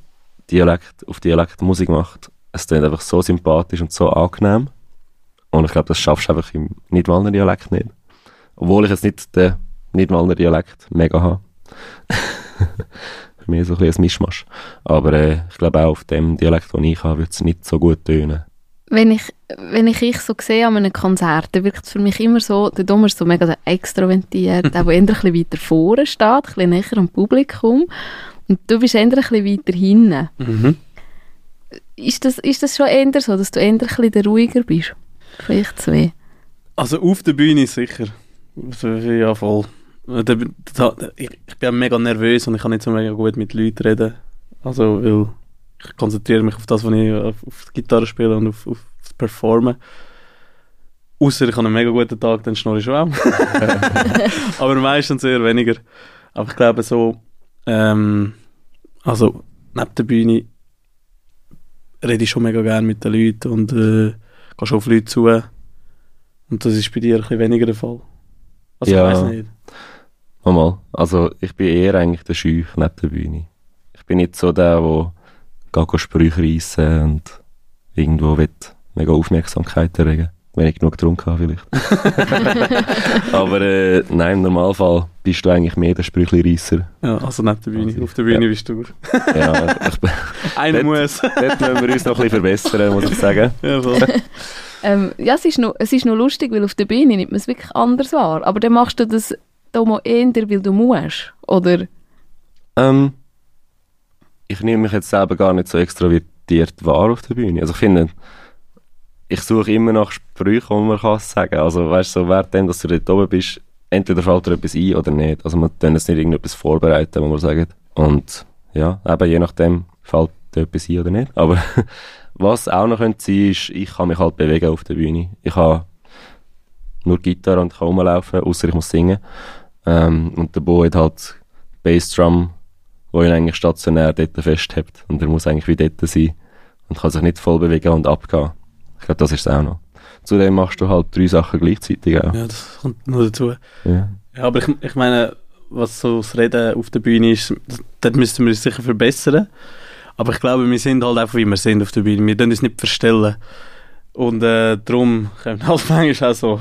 Dialekt auf Dialekt Musik macht, es klingt einfach so sympathisch und so angenehm. Und ich glaube, das schaffst du einfach im Nidwalner Dialekt nicht. Obwohl ich jetzt nicht den Nidwalner Dialekt mega habe. [LAUGHS] Für mich so ein bisschen ein Mischmasch. Aber äh, ich glaube auch auf dem Dialekt, den ich habe, wird es nicht so gut tönen. Wenn ich, wenn ich ich so sehe an einem Konzert, dann wirkt es für mich immer so, der Dummer ist so mega der extrovertiert, [LAUGHS] der, der eher ein bisschen weiter vorne steht, ein bisschen näher am Publikum. Und du bist eher ein bisschen weiter hinten. Mhm. Ist das, ist das schon eher so, dass du eher ein bisschen der ruhiger bist? Vielleicht zwei. Also auf der Bühne sicher. Ja, voll. Äh, Ich, bin mega nervös und ich kann nicht so mega gut mit Leuten reden. Also, weil ich konzentriere mich auf das, was ich auf, auf die Gitarre spiele und auf, auf das Performen. Außer ich habe einen mega guten Tag, dann schnurre ich schon auch. [LAUGHS] Aber meistens eher weniger. Aber ich glaube so, ähm, also neben der Bühne rede ich schon mega gerne mit den Leuten und äh, gehe schon auf Leute zu. Und das ist bei dir ein bisschen weniger der Fall. Also Ja. ich weiß nicht. Mal, mal. Also ich bin eher eigentlich der Scheuch neben der Bühne. Ich bin nicht so der, der Sprüche reissen und irgendwo will mega Aufmerksamkeit erregen. Wenn ich genug getrunken habe, vielleicht. [LAUGHS] [LAUGHS] Aber äh, nein, im Normalfall bist du eigentlich mehr der Sprüchli-Reisser. Ja, also neben der Bühne. Also, Auf der Bühne ja. bist du. Ja, ich, [LAUGHS] bin- Einer muss. dort müssen wir uns noch ein bisschen verbessern, muss ich sagen. ja, voll. Ähm, ja, es ist, noch, es ist noch lustig, weil auf der Bühne nimmt man es wirklich anders wahr. Aber dann machst du das Tomo eher, weil du musst. Oder? Ähm, ich nehme mich jetzt selber gar nicht so extrovertiert wahr auf der Bühne. Also ich finde, ich suche immer nach Sprüchen, die man kann sagen. Also weißt du, so während dem, dass du dort oben bist, entweder fällt dir etwas ein oder nicht. Also man kann jetzt nicht irgendetwas vorbereiten, wo man sagt. Und ja, eben je nachdem fällt dir etwas ein oder nicht. Aber [LAUGHS] was auch noch könnte sein, ist, ich kann mich halt bewegen auf der Bühne. Ich habe nur Gitarre und kann rumlaufen, außer ich muss singen. Ähm, und der Bo hat halt Bassdrum, wo ihn eigentlich stationär dort festhält. Und er muss eigentlich wie dort sein und kann sich nicht voll bewegen und abgehen. Ich glaube, das ist es auch noch. Zudem machst du halt drei Sachen gleichzeitig auch. ja, das kommt noch dazu. Ja. Ja, aber ich, ich meine, was so das Reden auf der Bühne ist, das- dort müssten wir uns sicher verbessern. Aber ich glaube, wir sind halt einfach, wie wir sind auf der Bühne. Wir können uns nicht verstellen. Und äh, darum kommen halt [LAUGHS] manchmal auch so,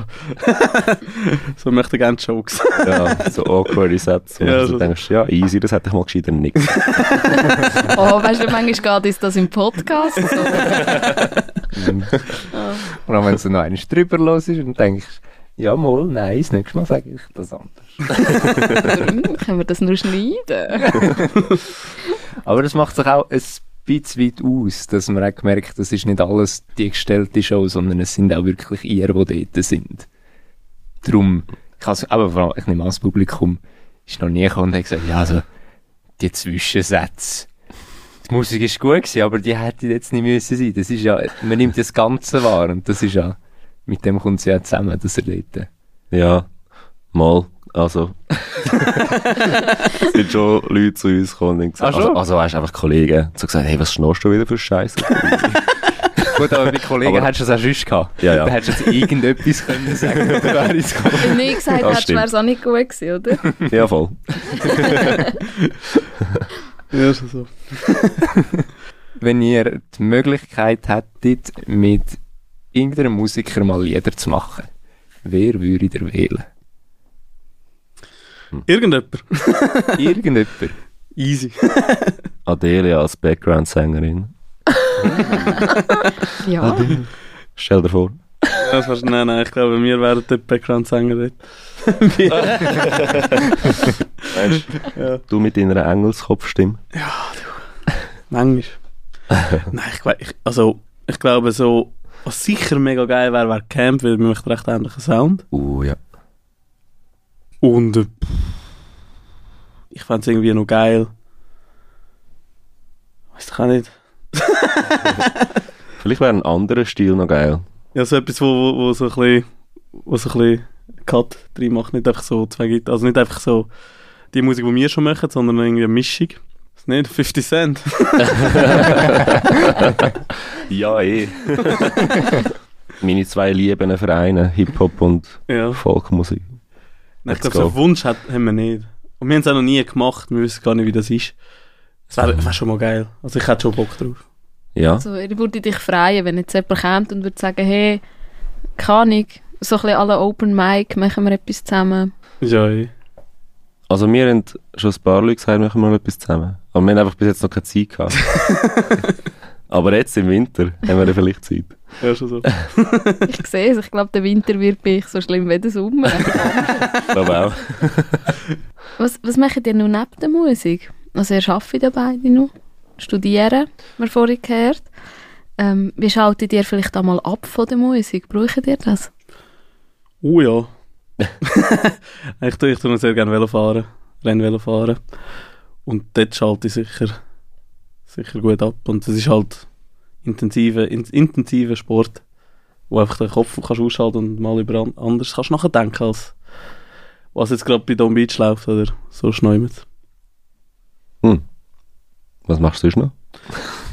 [LAUGHS] so möchte gerne Jokes. ja, so awkward Sätze. wo Ja, du so- denkst, ja, easy, das hätte ich mal gescheiter nicht. [LAUGHS] Oh, weißt du, manchmal geht uns das im Podcast so. Vor allem, wenn du noch eines drüber los ist und denkst, ja, mal, nein, das nächste Mal sage ich das anders. Können wir das nur schneiden? Aber das macht sich auch ein bisschen weit aus, dass man auch gemerkt das ist nicht alles die gestellte Show, sondern es sind auch wirklich ihr, die dort sind. Darum, ich, also, aber vor allem, ich nehme an, das Publikum ist noch nie gekommen und hat gesagt, ja, also, die Zwischensätze, die Musik ist gut gewesen, aber die hätte jetzt nicht müssen sein. Das ist ja, man nimmt das Ganze wahr und das ist ja, mit dem kommt es ja zusammen, dass er dort Ja, mal. Also, [LAUGHS] es sind schon Leute zu uns gekommen und gesagt, Ach schon? also, also weißt du, einfach Kollegen, so gesagt, hey, was schnorst du wieder für Scheiße? [LAUGHS] Gut, aber bei Kollegen Aber- hättest du es auch sonst gehabt. Ja, ja. Da hättest du jetzt irgendetwas können sagen, oder wäre es gekommen. Wenn ich gesagt Das hätte, stimmt. wäre es auch nicht gut gewesen, oder? [LAUGHS] ja, voll. ja, schon so. Wenn ihr die Möglichkeit hättet, mit irgendeinem Musiker mal Lieder zu machen, wer würdet ihr wählen? Irgendjemand. [LAUGHS] Irgendjemand. Easy. [LAUGHS] Adelia als Background-Sängerin. [LAUGHS] Ja. Stell dir vor. Das war's, nein, nein, ich glaube, wir wären der Background-Sänger dort. Ja. du mit deiner Engelskopfstimme? Manchmal. Nein, ich, ich, also, ich glaube so, was sicher mega geil wäre, wäre Camp, weil wir möchten recht ähnlichen Sound. Uh, ja. Und äh, ich fände es irgendwie noch geil. Weiß ich auch nicht. [LAUGHS] Vielleicht wäre ein anderer Stil noch geil. Ja, so etwas, wo, wo, wo so ein bisschen, wo so ein bisschen Cut drin macht. Nicht einfach so zwei Gitarren, also nicht einfach so die Musik, die wir schon machen, sondern irgendwie eine Mischung. Ist nicht 50 Cent. [LAUGHS] Ja, eh. [LAUGHS] Meine zwei lieben Vereine, Hip-Hop und Ja. Folkmusik. Ich glaube, so einen. Wunsch hat, haben wir nicht. Und wir haben es auch noch nie gemacht, wir wissen gar nicht, wie das ist. Das wäre wär schon mal geil. Also ich hätte schon Bock drauf. Ja, Also, ich würde dich freuen, wenn jetzt jemand kommt und würde sagen, hey, keine Ahnung, so ein bisschen alle Open Mic, machen wir etwas zusammen. Ja, eh. also wir haben schon ein paar Leute gesagt, wir machen mal etwas zusammen. Aber wir haben einfach bis jetzt noch keine Zeit gehabt. [LAUGHS] Aber jetzt im Winter haben wir dann vielleicht Zeit. [LAUGHS] ja, schon so. [LAUGHS] Ich sehe es, ich glaube, der Winter wird bei euch so schlimm wie der Sommer. [LAUGHS] Ich glaube auch. was, was macht ihr noch neben der Musik? Also ihr arbeitet ja beide noch, studieren, wir vorhin gehört. Ähm, wie schaltet ihr vielleicht einmal ab von der Musik? Braucht ihr das? Oh ja. ich tue, ich tue sehr gerne Velo fahren, Rennvelo fahren. Und dort schalte ich sicher, sicher gut ab. Und es ist halt intensiver in, intensiver Sport, wo einfach den Kopf kannst ausschalten und mal über an, anders kannst nachdenken, als was jetzt gerade bei Don Beach läuft oder so schnäumt. Hm. Was machst du sonst noch?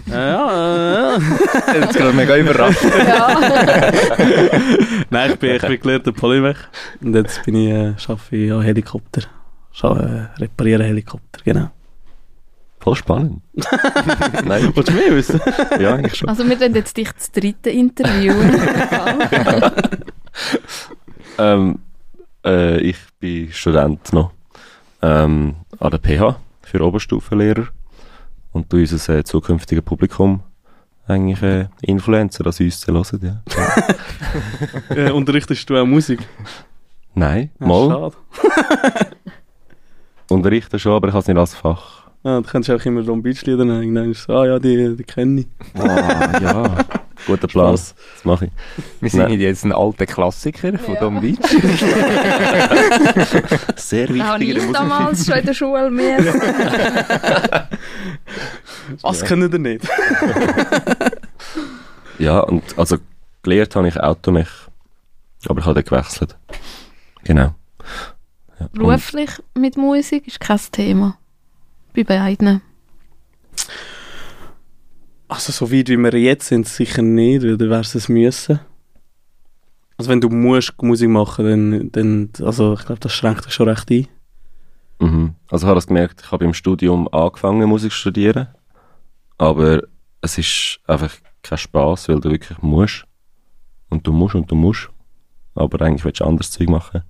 Ja, ja, [LAUGHS] ja. Jetzt gerade mega überrascht. Ja. Nein, ich bin, ich bin gelehrter Polymech. Und jetzt bin ich, äh, arbeite ich an Helikopter. Äh, repariere Helikopter, genau. Voll spannend. [LAUGHS] Nein, Willst du mehr wissen? ja, eigentlich schon. Also wir werden jetzt dich das dritte Interview. [LAUGHS] Ähm, äh, ich bin Student noch ähm, an der PH für Oberstufenlehrer und du unser äh, zukünftiges Publikum eigentlich äh, Influencer, das uns zu hören, ja. [LAUGHS] äh, unterrichtest du auch Musik? Nein, Ja, mal Schade. unterrichten schon, aber ich habe es nicht als Fach. Ja, du kannst auch immer Ron Beach-Lieder nehmen. Irgendwann ist so, ah ja, die, die kenne ich. Ah, ja, [LAUGHS] guter Plan, Spaß. das mache ich. Wir singen Nein. jetzt einen alten Klassiker von Ja. Dom Beach. [LAUGHS] Sehr Da habe ich Musik. damals schon in der Schule [LAUGHS] mehr. Was können ihr nicht? Ja, und also gelehrt habe ich Automech, aber ich habe dann gewechselt. Genau. Ja. Und- Beruflich mit Musik ist kein Thema. Bei beiden. Also so weit wie wir jetzt sind, sicher nicht, weil dann wärst du es müssen. Also wenn du musst Musik machen, dann, dann also ich glaube, das schränkt dich schon recht ein. Mhm. Also ich habe das gemerkt, ich habe im Studium angefangen Musik zu studieren, aber es ist einfach kein Spaß, weil du wirklich musst. Und du musst und du musst. Aber eigentlich willst du anderes Zeug machen.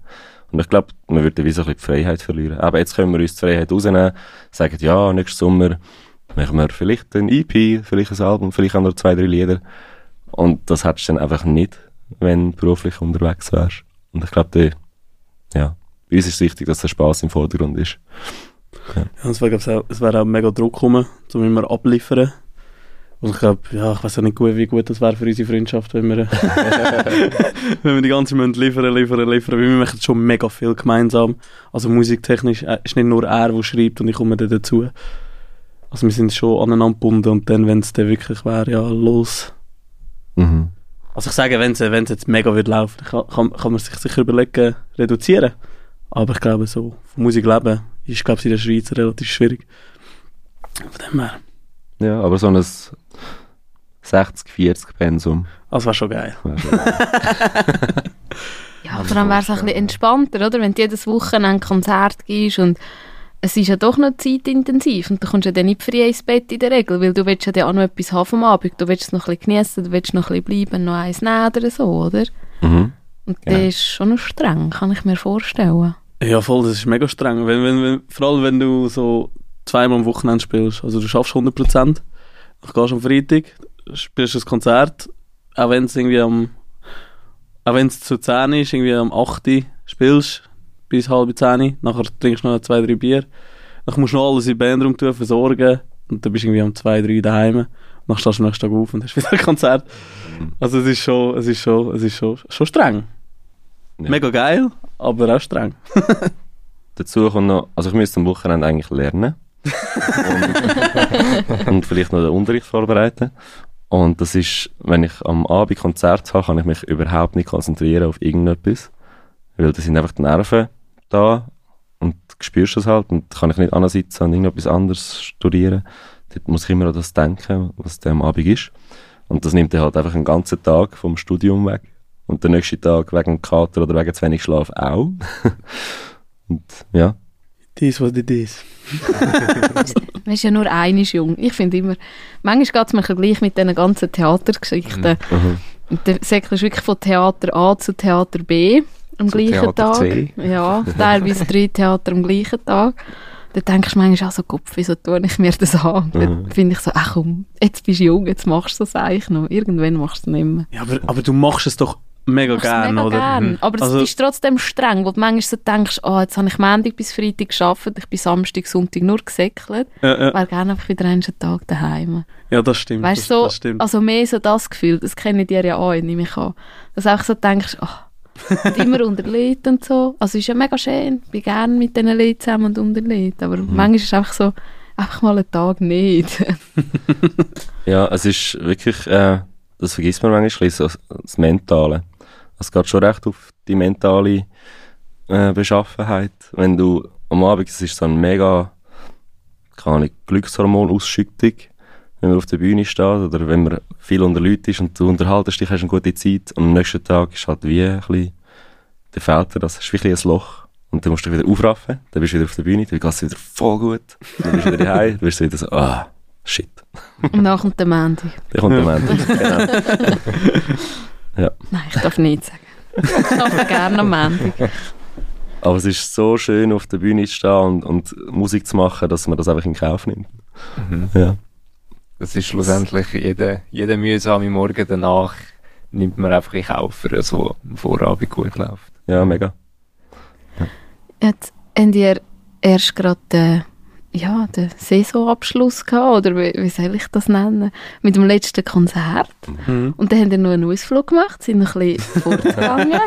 Und ich glaube, man würde wie so ein bisschen die Freiheit verlieren. Aber jetzt können wir uns die Freiheit rausnehmen, sagen, ja, nächsten Sommer machen wir vielleicht ein EP, vielleicht ein Album, vielleicht auch noch zwei, drei Lieder. Und das hättest du dann einfach nicht, wenn du beruflich unterwegs wärst. Und ich glaube, ja, uns ist es wichtig, dass der Spaß im Vordergrund ist. Ja, und es wäre, auch, es wäre auch mega Druck gekommen, um immer abliefern. Und ich glaube, ja, ich weiß auch nicht gut, wie gut das wäre für unsere Freundschaft, wenn wir, [LAUGHS] wenn wir die ganze Zeit liefern, liefern, liefern. Weil wir machen schon mega viel gemeinsam. Also musiktechnisch äh, ist nicht nur er, der schreibt und ich komme dann dazu. Also wir sind schon aneinander gebunden und dann, wenn es dann wirklich wäre, ja, los. Mhm. Also ich sage, wenn es wenn es jetzt mega wird laufen, kann, kann, kann man sich sicher überlegen, reduzieren. Aber ich glaube, so von Musik leben ist, glaube ich, in der Schweiz relativ schwierig. Von dem her. Ja, aber so ein 60-40 Pensum. Das wäre schon geil. wär schon geil. [LAUGHS] Ja, vor allem wäre es ein bisschen entspannter, oder? Wenn du jedes Wochenende ein Konzert gibst und es ist ja doch noch zeitintensiv und du kommst ja dann nicht früh ins Bett in der Regel, weil du willst ja dann auch noch etwas haben vom Abend, du willst es noch ein bisschen geniessen, du willst noch ein bisschen bleiben, noch eins nehmen oder so, oder? mhm. Und Genau. das ist schon noch streng, kann ich mir vorstellen. Ja, voll, das ist mega streng. Wenn, wenn, wenn, vor allem, wenn du so zweimal am Wochenende spielst. Also du schaffst 100%, dann gehst du am Freitag, spielst das Konzert, auch wenn es irgendwie am auch wenn es zu 10 ist, irgendwie am 8 Uhr spielst, bis halb 10 nachher trinkst du noch zwei, drei Bier, dann musst du noch alles in die Bandroom tun, versorgen und dann bist du irgendwie um 2, 3 daheim dann stehst du am nächsten Tag auf und hast [LAUGHS] wieder ein Konzert. Also es ist schon, es ist schon, es ist schon, schon streng. Ja. Mega geil, aber auch streng. [LAUGHS] Dazu kommt noch, also ich müsste am Wochenende eigentlich lernen. [LAUGHS] und, und vielleicht noch den Unterricht vorbereiten. Und das ist, wenn ich am Abend Konzert habe, kann ich mich überhaupt nicht konzentrieren auf irgendetwas. Weil da sind einfach die Nerven da und du spürst das halt und kann ich nicht ansitzen und irgendetwas anderes studieren. Dort muss ich immer an das denken, was der am Abend ist. Und das nimmt dann halt einfach einen ganzen Tag vom Studium weg. Und den nächsten Tag wegen Kater oder wegen zu wenig Schlaf auch. [LAUGHS] und ja, Dies, was it is. [LAUGHS] Man ist ja nur einisch jung. Ich finde immer, manchmal geht es mir gleich mit diesen ganzen Theatergeschichten. mhm. Und der Säckler ist wirklich von Theater A zu Theater B am Zu gleichen Theater Tag. C. Ja, teilweise drei Theater am gleichen Tag. Dann denkst du manchmal auch so, Kopf, wieso tue ich mir das an? Und Dann Mhm. finde ich so, ach komm, jetzt bist du jung, jetzt machst du das eigentlich noch. Irgendwann machst du es nicht mehr. Ja, aber, aber du machst es doch mega Machst es gern, mega oder? gern. Mhm. Aber Also- es ist trotzdem streng, wo du manchmal so denkst, oh, jetzt habe ich Montag bis Freitag gearbeitet, ich bin Samstag, Sonntag nur gesäckelt. Ja, ja, Wäre gerne einfach wieder einen Tag daheim. ja, das stimmt. Weißt das, du, so, das stimmt. also mehr so das Gefühl, das kenne ich dir ja auch, nehme ich an. Dass du einfach so denkst, und immer [LAUGHS] unter Leuten und so. Also ist ja mega schön, ich bin gerne mit diesen Leuten zusammen und unter Leuten, aber manchmal ist es einfach so, einfach mal einen Tag nicht. [LAUGHS] Ja, es ist wirklich, äh, das vergisst man manchmal, so das Mentale. Es geht schon recht auf die mentale äh, Beschaffenheit. Wenn du am Abend, es ist so ein mega, keine Glückshormonausschüttung, wenn man auf der Bühne steht oder wenn man viel unter Leuten ist und du unterhaltest dich, hast eine gute Zeit und am nächsten Tag ist halt wie ein bisschen, der fehlt dir das, ist wie ein Loch. Und dann musst du dich wieder aufraffen, dann bist du wieder auf der Bühne, dann geht es wieder voll gut. Dann bist du wieder daheim, dann bist du wieder so, ah, shit. Und dann kommt der Mandy. Dann kommt der Moment. [LAUGHS] genau. Nein, ich darf nicht sagen. Ich arbeite gerne am Mandy. Aber es ist so schön, auf der Bühne zu stehen und, und Musik zu machen, dass man das einfach in Kauf nimmt. Mhm. Ja. Das ist schlussendlich jeder, jeder mühsame Morgen danach nimmt man einfach in Kauf, für was am Vorabend gut läuft. Ja, mega. Jetzt habt ihr erst gerade den, ja, den Saisonabschluss gehabt, oder wie, wie soll ich das nennen? Mit dem letzten Konzert. Mhm. Und dann habt ihr noch einen Ausflug gemacht, sind noch ein bisschen [LAUGHS] fortgegangen.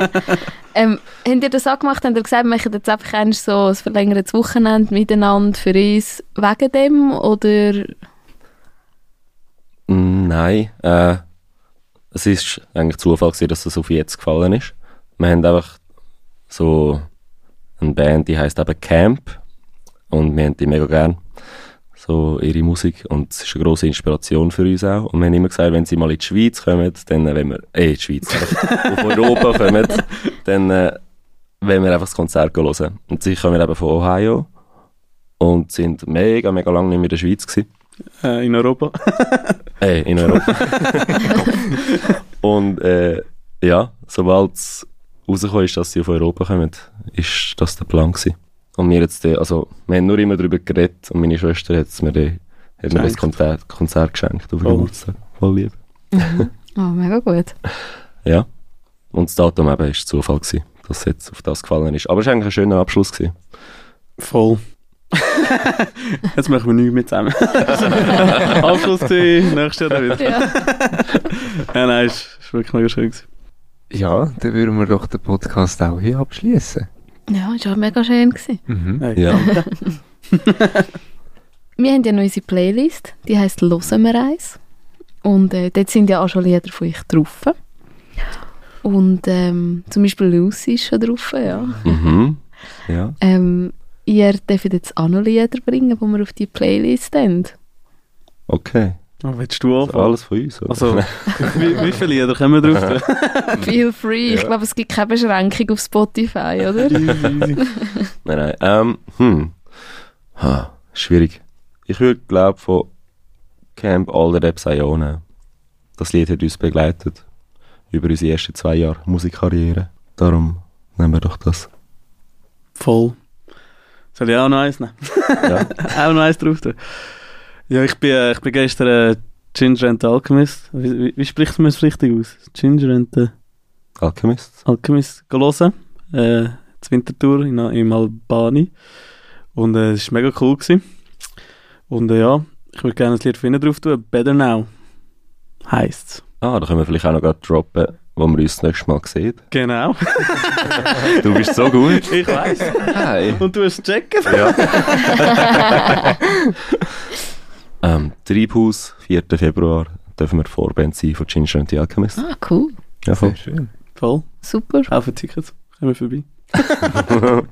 ähm, habt ihr das auch gemacht? Habt ihr gesagt, wir machen jetzt einfach einmal so ein verlängertes Wochenende miteinander für uns wegen dem? Oder Nein, äh, es ist eigentlich Zufall gewesen, dass das auf jetzt gefallen ist. Wir haben einfach so eine Band, die heißt eben Camp und wir haben die mega gern. So ihre Musik und es ist eine grosse Inspiration für uns auch. Und wir haben immer gesagt, wenn sie mal in die Schweiz kommen, dann, äh, wenn wir, eh, in die Schweiz, [LAUGHS] auf Europa kommen, dann, äh, wenn wir einfach das Konzert hören. Und sie kommen eben von Ohio und sind mega, mega lange nicht mehr in der Schweiz gewesen. Äh, in Europa. [LAUGHS] Ey, in Europa. [LAUGHS] und äh, ja, sobald es rausgekommen ist, dass sie auf Europa kommen, ist das der Plan gewesen. Und wir jetzt, äh, also, wir haben nur immer darüber geredet und meine Schwester hat mir, die, hat mir das. Konzert, Konzert geschenkt auf Voll. Geburtstag. Voll lieb. [LAUGHS] Oh, mega gut. Ja. Und das Datum eben ist Zufall gewesen, dass es jetzt auf das gefallen ist. Aber es war eigentlich ein schöner Abschluss gewesen. Voll. [LAUGHS] Jetzt machen wir nichts mehr zusammen. [LAUGHS] Abschluss gewesen, nächstes Jahr dann wieder. Ja. Ja, nein, es war wirklich mega schön. Gewesen. Ja, dann würden wir doch den Podcast auch hier abschließen. Ja, es war mega schön. Gewesen. Mhm. Hey. Ja. [LAUGHS] Wir haben ja noch unsere Playlist, die heisst «Hören wir eins». Und äh, dort sind ja auch schon Lieder von euch drauf. Und ähm, zum Beispiel «Lucy» ist schon drauf, ja. mhm. Ja. Ähm, ihr dürft jetzt auch noch Lieder bringen, die wir auf die Playlist haben. Okay. Oh, willst du anfangen? alles von uns, oder? Also, wie, wie viele Lieder können wir drauf? [LAUGHS] Feel free. Ich glaube, es gibt keine Beschränkung auf Spotify, oder? [LAUGHS] Nein, nein. Ähm, hm. Ha, schwierig. Ich würde, glaube von Camp All the Sayone nehmen. Das Lied hat uns begleitet. Über unsere ersten zwei Jahre Musikkarriere. Darum nehmen wir doch das. Voll. Soll ich auch noch eins nehmen? Ja. [LAUGHS] auch noch eins drauf tun? Ja, ich bin, äh, ich bin gestern äh, Ginger and the Alchemist. Wie, wie, wie spricht man es richtig aus? Ginger and the Alchemist. Alchemist gelesen. Äh, zur Wintertour in, in Albani. Und äh, es war mega cool. Gewesen. Und äh, ja, ich würde gerne ein Lied von drauf tun. Better Now heisst Ah, da können wir vielleicht auch noch gerade droppen, wo wir uns das nächste Mal sehen. Genau. [LAUGHS] Du bist so gut. ich weiß. Hi. Und du hast es checken. Ja. [LAUGHS] ähm, Treibhaus, 4. Februar, dürfen wir Vorband sein von Ginger and the Alchemist. Ah, cool. Ja, voll. Sehr schön. Voll. Super. Kaufen Tickets. Kommen wir vorbei. [LAUGHS]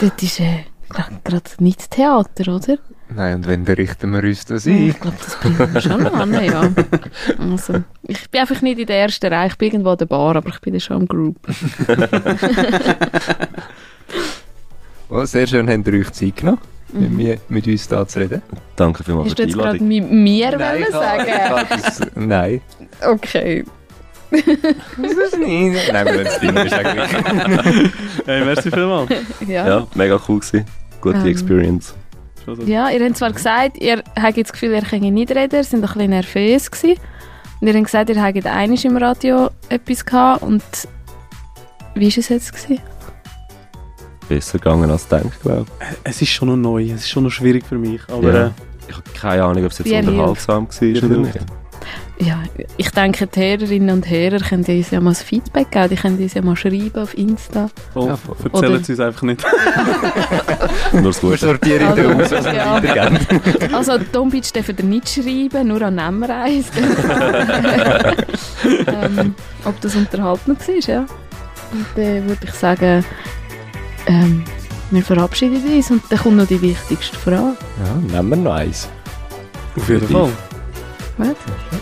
Dort ist äh, gerade nicht Theater, oder? Nein, und wenn, dann richten wir uns das Ich ein. glaube, das bringen wir schon an, ja. [LAUGHS] Also, ich bin einfach nicht in der ersten Reihe. Ich bin irgendwo an der Bar, aber ich bin dann schon im Group. [LAUGHS] Oh, sehr schön, habt ihr euch Zeit genommen, Mhm. mir, mit uns da zu reden. Danke vielmals Hast für du die jetzt gerade Einladung. mi mir wollen ich sagen? kann das, nein. Okay. Das ist nicht. Nein, wir wollen es deine sagen. [LAUGHS] Hey, merci vielmals. Ja. Ja, mega cool gewesen. Gute Ähm. Experience. Ja, ihr habt zwar gesagt, ihr habt das Gefühl, ihr könnt nicht reden, ihr seid ein bisschen nervös gewesen. Und ihr habt gesagt, ihr habt einmal im Radio etwas gehabt und wie war es jetzt? Gewesen? Besser gegangen als gedacht, glaube Es ist schon noch neu. Es ist schon noch schwierig für mich. Aber Ja. äh, ich. Habe keine Ahnung, ob es jetzt unterhaltsam war oder nicht. Ja, ich denke, die Hörerinnen und Hörer können uns ja mal das Feedback geben, die können uns ja mal schreiben auf Insta. voll. Ja. Erzählen Sie uns einfach nicht. [LAUGHS] Nur das Wir Gute. sortieren Also, aus, was wir ja. weitergeben. Also, Dombeach dürfen ihr nicht schreiben, nur an Nemmereis. [LAUGHS] ähm, ob das unterhaltend war, ja. Und dann würde ich sagen, ähm, wir verabschieden uns und dann kommt noch die wichtigste Frage. Ja, nehmen wir noch eins. Auf jeden Fall. Was?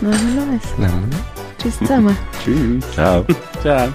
Nein, nein, Nehmen wir noch. Tschüss zusammen. Tschüss. Ciao. [LAUGHS] Ciao.